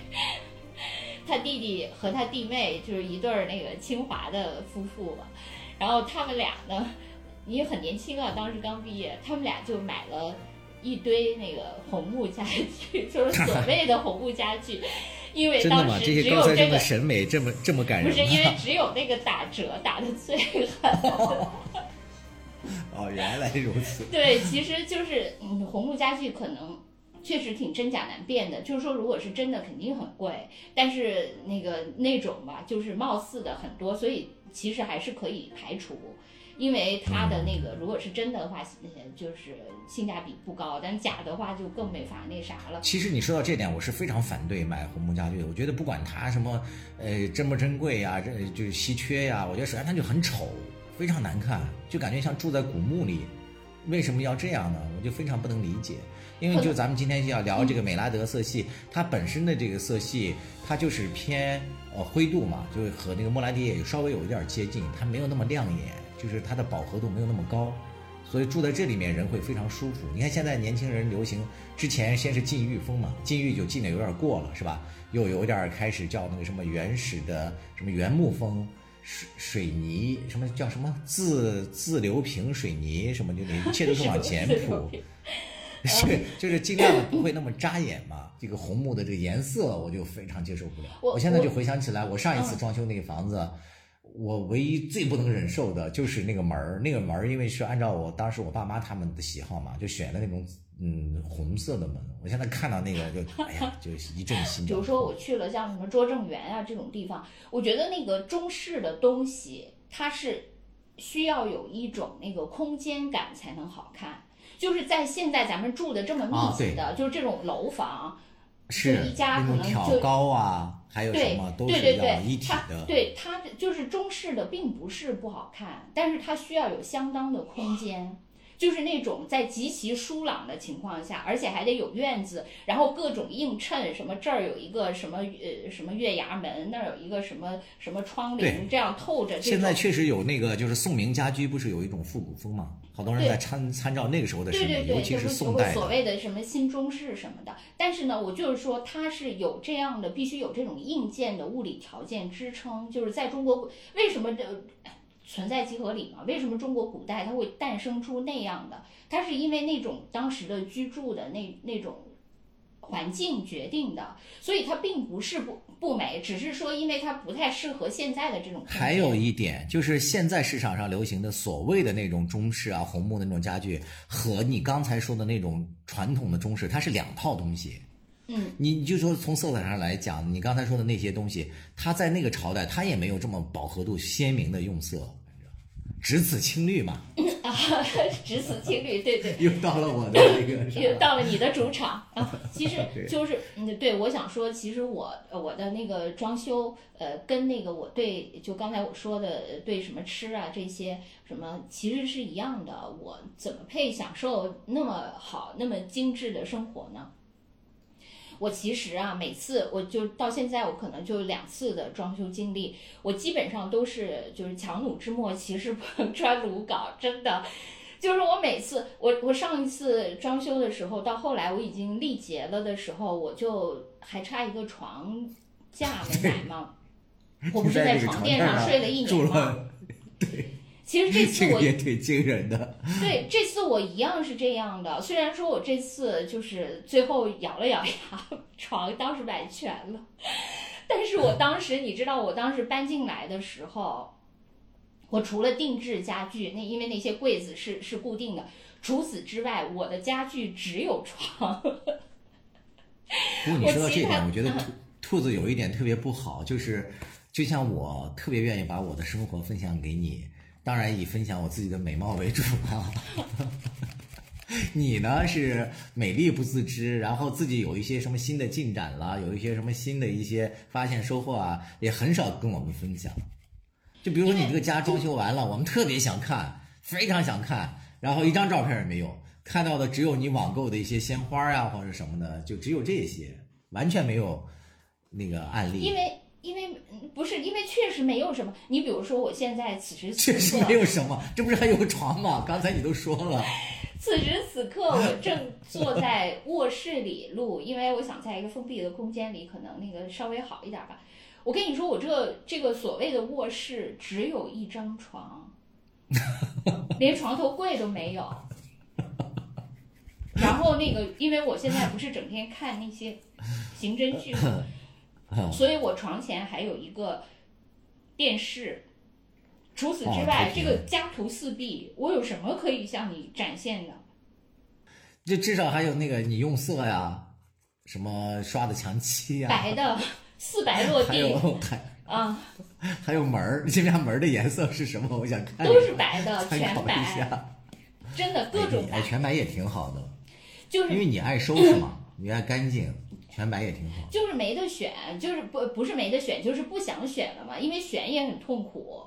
B: 她弟弟和他弟妹就是一对儿那个清华的夫妇嘛，然后他们俩呢。你很年轻啊，当时刚毕业，他们俩就买了一堆那个红木家具，就是所谓的红木家具，因为当时只有这个
A: 审美这么这么感人，
B: 不是因为只有那个打折打的最狠。
A: 哦，原来如此。
B: 对，其实就是嗯，红木家具可能确实挺真假难辨的。就是说，如果是真的，肯定很贵，但是那个那种吧，就是貌似的很多，所以其实还是可以排除。因为它的那个如果是真的话，就是性价比不高，但假的话就更没法那啥了。
A: 其实你说到这点，我是非常反对买红木家具的。我觉得不管它什么，呃，珍不珍贵呀，这就是稀缺呀，我觉得首先它就很丑，非常难看，就感觉像住在古墓里。为什么要这样呢？我就非常不能理解。因为就咱们今天要聊这个美拉德色系，它本身的这个色系，它就是偏呃灰度嘛，就和那个莫兰迪也稍微有一点接近，它没有那么亮眼。就是它的饱和度没有那么高，所以住在这里面人会非常舒服。你看现在年轻人流行，之前先是禁欲风嘛，禁欲就禁的有点过了，是吧？又有点开始叫那个什么原始的什么原木风，水水泥什么叫什么自自流平水泥什么，就一切都是往前 铺，是就是尽量的不会那么扎眼嘛。这个红木的这个颜色我就非常接受不了。我现在就回想起来，我上一次装修那个房子。我唯一最不能忍受的就是那个门儿，那个门儿因为是按照我当时我爸妈他们的喜好嘛，就选的那种嗯红色的门。我现在看到那个就哎呀，就一阵心。
B: 比如说我去了像什么拙政园啊这种地方，我觉得那个中式的东西它是需要有一种那个空间感才能好看。就是在现在咱们住的这么密集的，就是这种楼房，
A: 是
B: 一家可能
A: 挑高啊。还有什么都是要一体的，
B: 对它就是中式的，并不是不好看，但是它需要有相当的空间。就是那种在极其疏朗的情况下，而且还得有院子，然后各种映衬，什么这儿有一个什么呃什么月牙门，那儿有一个什么什么窗棂，这样透着。
A: 现在确实有那个，就是宋明家居不是有一种复古风吗？好多人在参参照那个时候的审美，尤其是宋代
B: 所谓的什么新中式什么的。但是呢，我就是说它是有这样的，必须有这种硬件的物理条件支撑。就是在中国，为什么这？存在即合理嘛？为什么中国古代它会诞生出那样的？它是因为那种当时的居住的那那种环境决定的，所以它并不是不不美，只是说因为它不太适合现在的这种。
A: 还有一点就是现在市场上流行的所谓的那种中式啊、红木的那种家具，和你刚才说的那种传统的中式，它是两套东西。
B: 嗯，
A: 你你就说从色彩上来讲，你刚才说的那些东西，它在那个朝代，它也没有这么饱和度鲜明的用色，只此青绿嘛。
B: 啊，只此青绿，对对。
A: 又到了我的那个。
B: 又到了你的主场啊！其实 就是，嗯，对，我想说，其实我我的那个装修，呃，跟那个我对就刚才我说的对什么吃啊这些什么，其实是一样的。我怎么配享受那么好、那么精致的生活呢？我其实啊，每次我就到现在，我可能就两次的装修经历，我基本上都是就是强弩之末，其实碰穿鲁稿，真的，就是我每次我我上一次装修的时候，到后来我已经力竭了的时候，我就还差一个床架没买吗？我不是在床垫上睡了一年吗？
A: 对。
B: 其实这次我
A: 也挺惊人的。
B: 对，这次我一样是这样的。虽然说我这次就是最后咬了咬牙，床当时买全了，但是我 当时你知道，我当时搬进来的时候，我除了定制家具，那因为那些柜子是是固定的，除此之外，我的家具只有床。
A: 不过你说到这点，我觉得兔兔子有一点特别不好，就是就像我特别愿意把我的生活分享给你。当然以分享我自己的美貌为主啊，你呢是美丽不自知，然后自己有一些什么新的进展了，有一些什么新的一些发现收获啊，也很少跟我们分享。就比如说你这个家装修完了，我们特别想看，非常想看，然后一张照片也没有，看到的只有你网购的一些鲜花呀或者什么的，就只有这些，完全没有那个案例。
B: 因为。因为不是，因为确实没有什么。你比如说，我现在此时此
A: 刻确实没有什么，这不是还有个床吗？刚才你都说了。
B: 此时此刻，我正坐在卧室里录，因为我想在一个封闭的空间里，可能那个稍微好一点吧。我跟你说，我这这个所谓的卧室只有一张床，连床头柜都没有。然后那个，因为我现在不是整天看那些刑侦剧吗？所以我床前还有一个电视，除此之外，这个家徒四壁，我有什么可以向你展现的？
A: 就至少还有那个你用色呀，什么刷的墙漆呀、
B: 白的，四白落地。
A: 还
B: 地
A: 有还
B: 啊，
A: 还有门儿，你这边门儿的颜色是什么？我想看
B: 都是白的，全白，
A: 下。
B: 真的各种
A: 哎，全白也挺好的，
B: 就是
A: 因为你爱收拾嘛，你爱干净，全白也挺好。
B: 就是没得选，就是不不是没得选，就是不想选了嘛，因为选也很痛苦，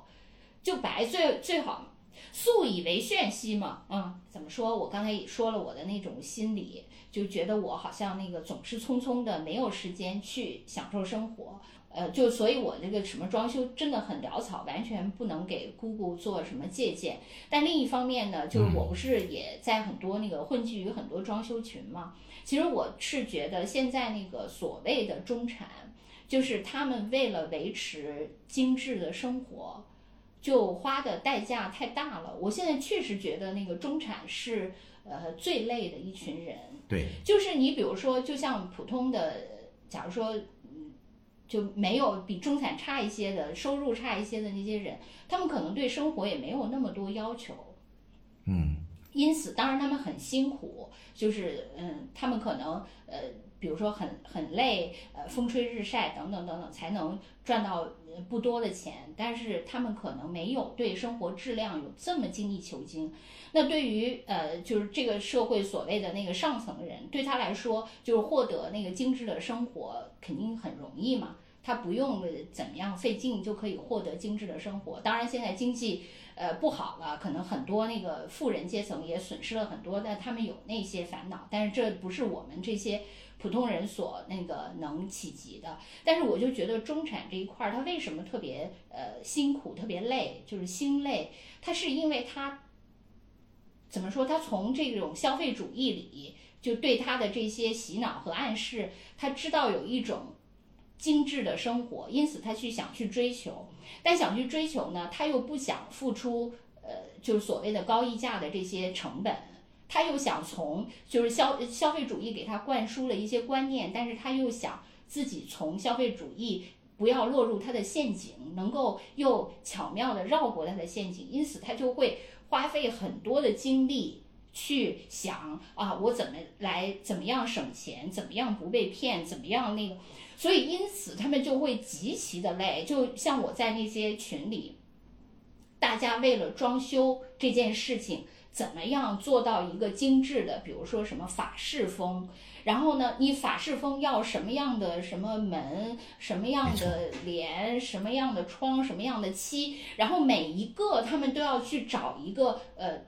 B: 就白最最好，素以为炫兮嘛，嗯，怎么说？我刚才也说了我的那种心理，就觉得我好像那个总是匆匆的，没有时间去享受生活。呃，就所以，我那个什么装修真的很潦草，完全不能给姑姑做什么借鉴。但另一方面呢，就是我不是也在很多那个混迹于很多装修群嘛，其实我是觉得现在那个所谓的中产，就是他们为了维持精致的生活，就花的代价太大了。我现在确实觉得那个中产是呃最累的一群人。
A: 对，
B: 就是你比如说，就像普通的，假如说，嗯，就没有比中产差一些的，收入差一些的那些人，他们可能对生活也没有那么多要求。
A: 嗯，
B: 因此，当然他们很辛苦，就是嗯，他们可能呃，比如说很很累，呃，风吹日晒等等等等，才能赚到呃不多的钱，但是他们可能没有对生活质量有这么精益求精。那对于呃，就是这个社会所谓的那个上层人，对他来说，就是获得那个精致的生活肯定很容易嘛，他不用怎么样费劲就可以获得精致的生活。当然，现在经济呃不好了，可能很多那个富人阶层也损失了很多，但他们有那些烦恼，但是这不是我们这些普通人所那个能企及的。但是我就觉得中产这一块儿，他为什么特别呃辛苦、特别累，就是心累，他是因为他怎么说？他从这种消费主义里，就对他的这些洗脑和暗示，他知道有一种精致的生活，因此他去想去追求，但想去追求呢，他又不想付出呃，就是所谓的高溢价的这些成本。他又想从就是消消费主义给他灌输了一些观念，但是他又想自己从消费主义不要落入他的陷阱，能够又巧妙的绕过他的陷阱，因此他就会花费很多的精力去想啊，我怎么来怎么样省钱，怎么样不被骗，怎么样那个，所以因此他们就会极其的累，就像我在那些群里，大家为了装修这件事情。怎么样做到一个精致的，比如说什么法式风，然后呢，你法式风要什么样的什么门，什么样的帘，什么样的窗，什么样的漆，然后每一个他们都要去找一个呃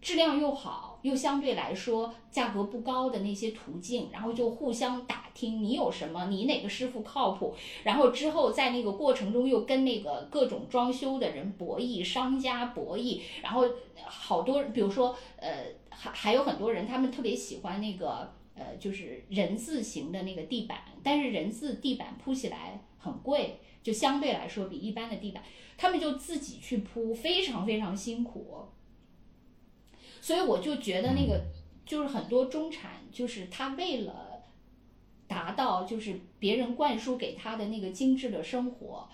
B: 质量又好又相对来说价格不高的那些途径，然后就互相打听你有什么，你哪个师傅靠谱，然后之后在那个过程中又跟那个各种装修的人博弈，商家博弈，然后好多，比如说呃还还有很多人他们特别喜欢那个呃就是人字形的那个地板，但是人字地板铺起来很贵，就相对来说比一般的地板，他们就自己去铺，非常非常辛苦。所以我就觉得那个就是很多中产，就是他为了达到就是别人灌输给他的那个精致的生活，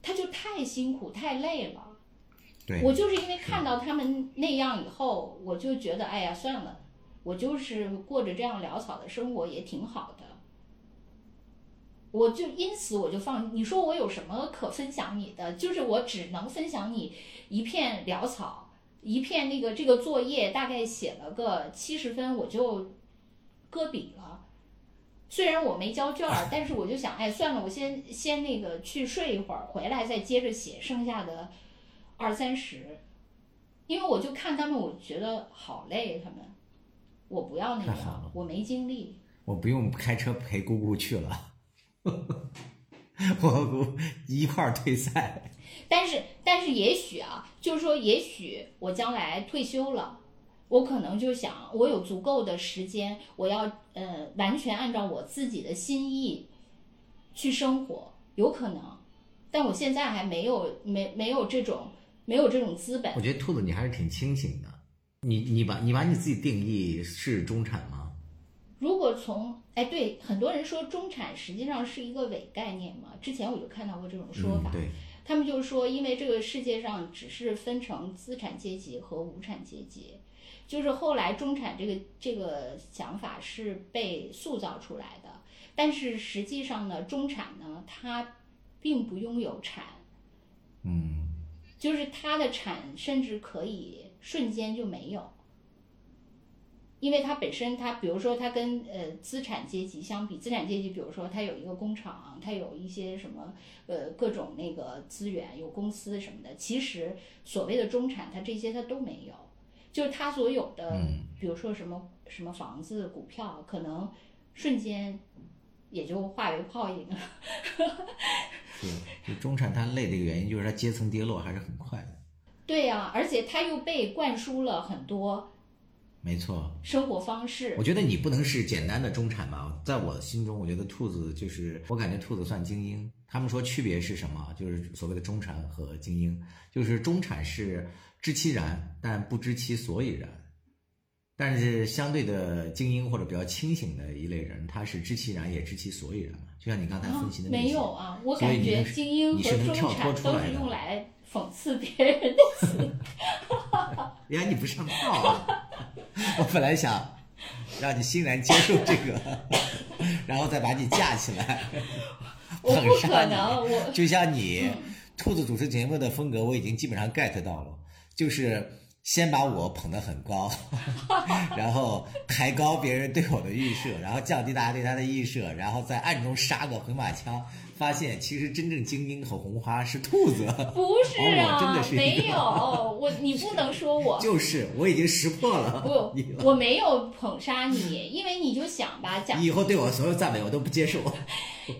B: 他就太辛苦太累了。
A: 对，
B: 我就是因为看到他们那样以后，我就觉得哎呀算了，我就是过着这样潦草的生活也挺好的。我就因此我就放，你说我有什么可分享你的？就是我只能分享你一片潦草。一片那个这个作业大概写了个七十分，我就搁笔了。虽然我没交卷儿，但是我就想，哎，算了，我先先那个去睡一会儿，回来再接着写剩下的二三十。因为我就看他们，我觉得好累，他们，我不要那
A: 太好了，
B: 样我没精力。
A: 我不用开车陪姑姑去了，我姑一块儿退赛。
B: 但是，但是也许啊，就是说，也许我将来退休了，我可能就想，我有足够的时间，我要呃完全按照我自己的心意去生活，有可能。但我现在还没有没没有这种没有这种资本
A: 我。觉得兔子你还是挺清醒的。你你把你把你自己定义是中产吗？
B: 如果从哎对，很多人说中产实际上是一个伪概念嘛，之前我就看到过这种说法。
A: 嗯，对，
B: 他们就是说，因为这个世界上只是分成资产阶级和无产阶级，就是后来中产这个这个想法是被塑造出来的，但是实际上呢，中产呢，它并不拥有产，
A: 嗯，
B: 就是它的产甚至可以瞬间就没有。因为它本身，它比如说它跟呃资产阶级相比，资产阶级比如说它有一个工厂，它有一些什么呃各种那个资源，有公司什么的。其实所谓的中产，它这些它都没有，就是它所有的，比如说什么什么房子、股票，可能瞬间也就化为泡影了。
A: 对，就中产它累的一个原因就是它阶层跌落还是很快的。
B: 对呀、而且它又被灌输了很多
A: 没错，
B: 生活方式
A: 我。觉得你不能是简单的中产吧，在我心中，我觉得兔子就是，我感觉兔子算精英。他们说区别是什么？就是所谓的中产和精英，就是中产是知其然，但不知其所以然。但是相对的精英或者比较清醒的一类人，他是知其然也知其所以然。就像你刚才
B: 啊
A: 分析的那些，
B: 没有啊，我感觉精英
A: 你
B: 和中
A: 是能跳脱
B: 产都是
A: 出来的
B: 用来讽刺别人的词。
A: 原来你不上套啊！我本来想让你欣然接受这个，然后再把你架起来。
B: 我不
A: 捧杀你
B: 可能，我
A: 就像你，
B: 嗯
A: 兔子主持节目的风格，我已经基本上 get 到了，就是先把我捧得很高，然后抬高别人对我的预设，然后降低大家对他的预设，然后在暗中杀个回马枪，发现其实真正精英和红花是兔子。
B: 不是
A: 哦真的
B: 啊，
A: 是
B: 没有我，你不能说我
A: 就是，我已经识破了
B: 不
A: 你，
B: 我没有捧杀你，因为你就想吧，假
A: 你以后对我所有赞美我都不接受。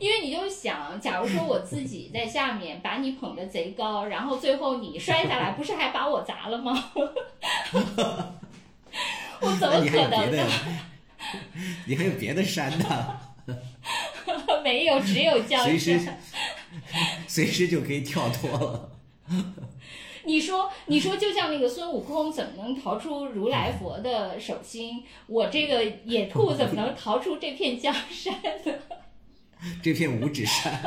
B: 因为你就想，假如说我自己在下面把你捧得贼高，然后最后你摔下来，不是还把我砸了吗？我怎么可能呢？？
A: 你还有别的山呢？
B: 没有，只有江
A: 随时
B: 山。
A: 随时就可以跳脱了。
B: 你说，你说，就像那个孙悟空怎么能逃出如来佛的手心？我这个野兔怎么能逃出这片江山呢？
A: 这片五指山。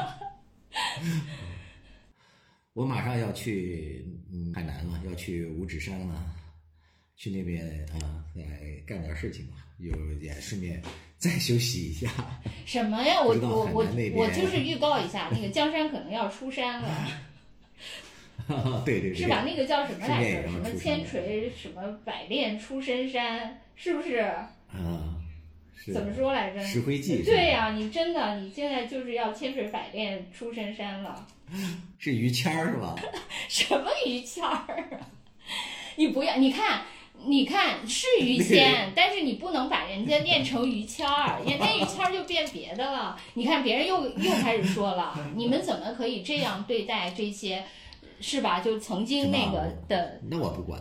A: 我马上要去嗯海南了，要去五指山了，去那边啊，再干点事情吧，有也顺便再休息一下。
B: 什么呀？我我我我就 是预告一下，那个江山可能要出山了，
A: 对对对，
B: 是吧？那个叫什么来着？什么千锤什么百炼出深山，是不是？
A: 啊，是
B: 怎么说来着？
A: 石灰记
B: 对呀、你真的，你现在就是要千锤百炼出深山了。
A: 是于谦儿是吧？
B: 什么于谦儿啊？你不要，你看，你看是于谦，但是你不能把人家念成于谦儿，人家于谦儿就变别的了。你看别人又又开始说了，你们怎么可以这样对待这些，是吧？就曾经那个的，
A: 那我不管。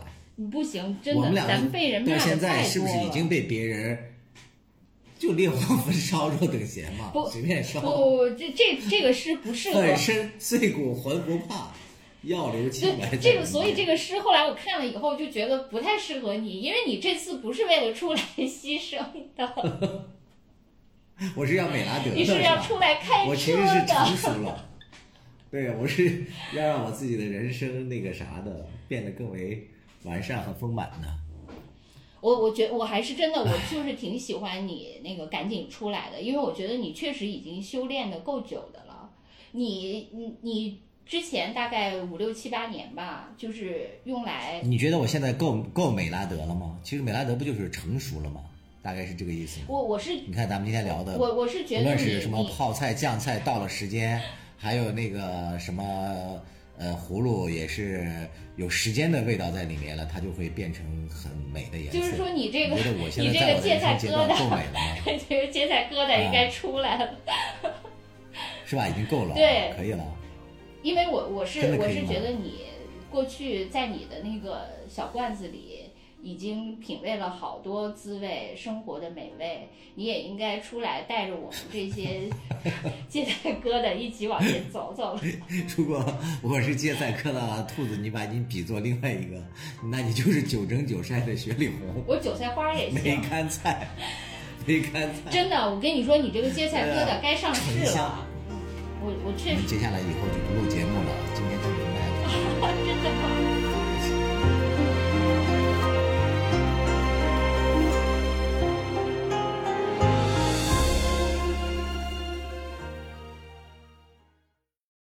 B: 不行，真的，咱们被人骂
A: 到
B: 的
A: 现在是。不是已经被别人就烈火焚烧若等闲嘛？
B: 不
A: 随便烧。
B: 不，这这这个诗不适合
A: 粉身碎骨浑不怕，要留清白在
B: 这这个，所以这个诗后来我看了以后就觉得不太适合你，因为你这次不是为了出来 牺牲的，
A: 我是要美拉德的，
B: 你是要出来开
A: 我其
B: 车
A: 实是成
B: 的。
A: 熟了，对，我是要让我自己的人生那个啥的变得更为完善和丰满的。
B: 我我觉我还是真的，我就是挺喜欢你那个赶紧出来的，因为我觉得你确实已经修炼的够久的了。你你你之前大概五六七八年吧，就是用来
A: 你觉得我现在够够美拉德了吗？其实美拉德不就是成熟了吗？大概是这个意思？
B: 我我是
A: 你看咱们今天聊的，
B: 我我是觉
A: 无
B: 得无
A: 论是什么泡菜、酱菜，到了时间，还有那个什么呃葫芦，也是有时间的味道在里面了，它就会变成很美的颜色。
B: 就是说你这个
A: 你觉得我现
B: 你这
A: 在在我的
B: 个芥菜疙瘩
A: 够美了吗？
B: 这个芥菜疙瘩应该出来了。
A: 是吧？已经够了，
B: 对
A: 可以了。
B: 因为我我是我是觉得你过去在你的那个小罐子里已经品味了好多滋味生活的美味，你也应该出来带着我们这些芥菜疙瘩一起往前走走。
A: 如果我是芥菜疙瘩兔子，你把你比作另外一个，那你就是九蒸九晒的雪里红，
B: 我韭菜花也行梅，
A: 干菜，梅干菜。
B: 真的，我跟你说，你这个芥菜疙瘩该上市了。我我确实
A: 接下来以后就不录节目了，今天就明白了。
B: 真的吗？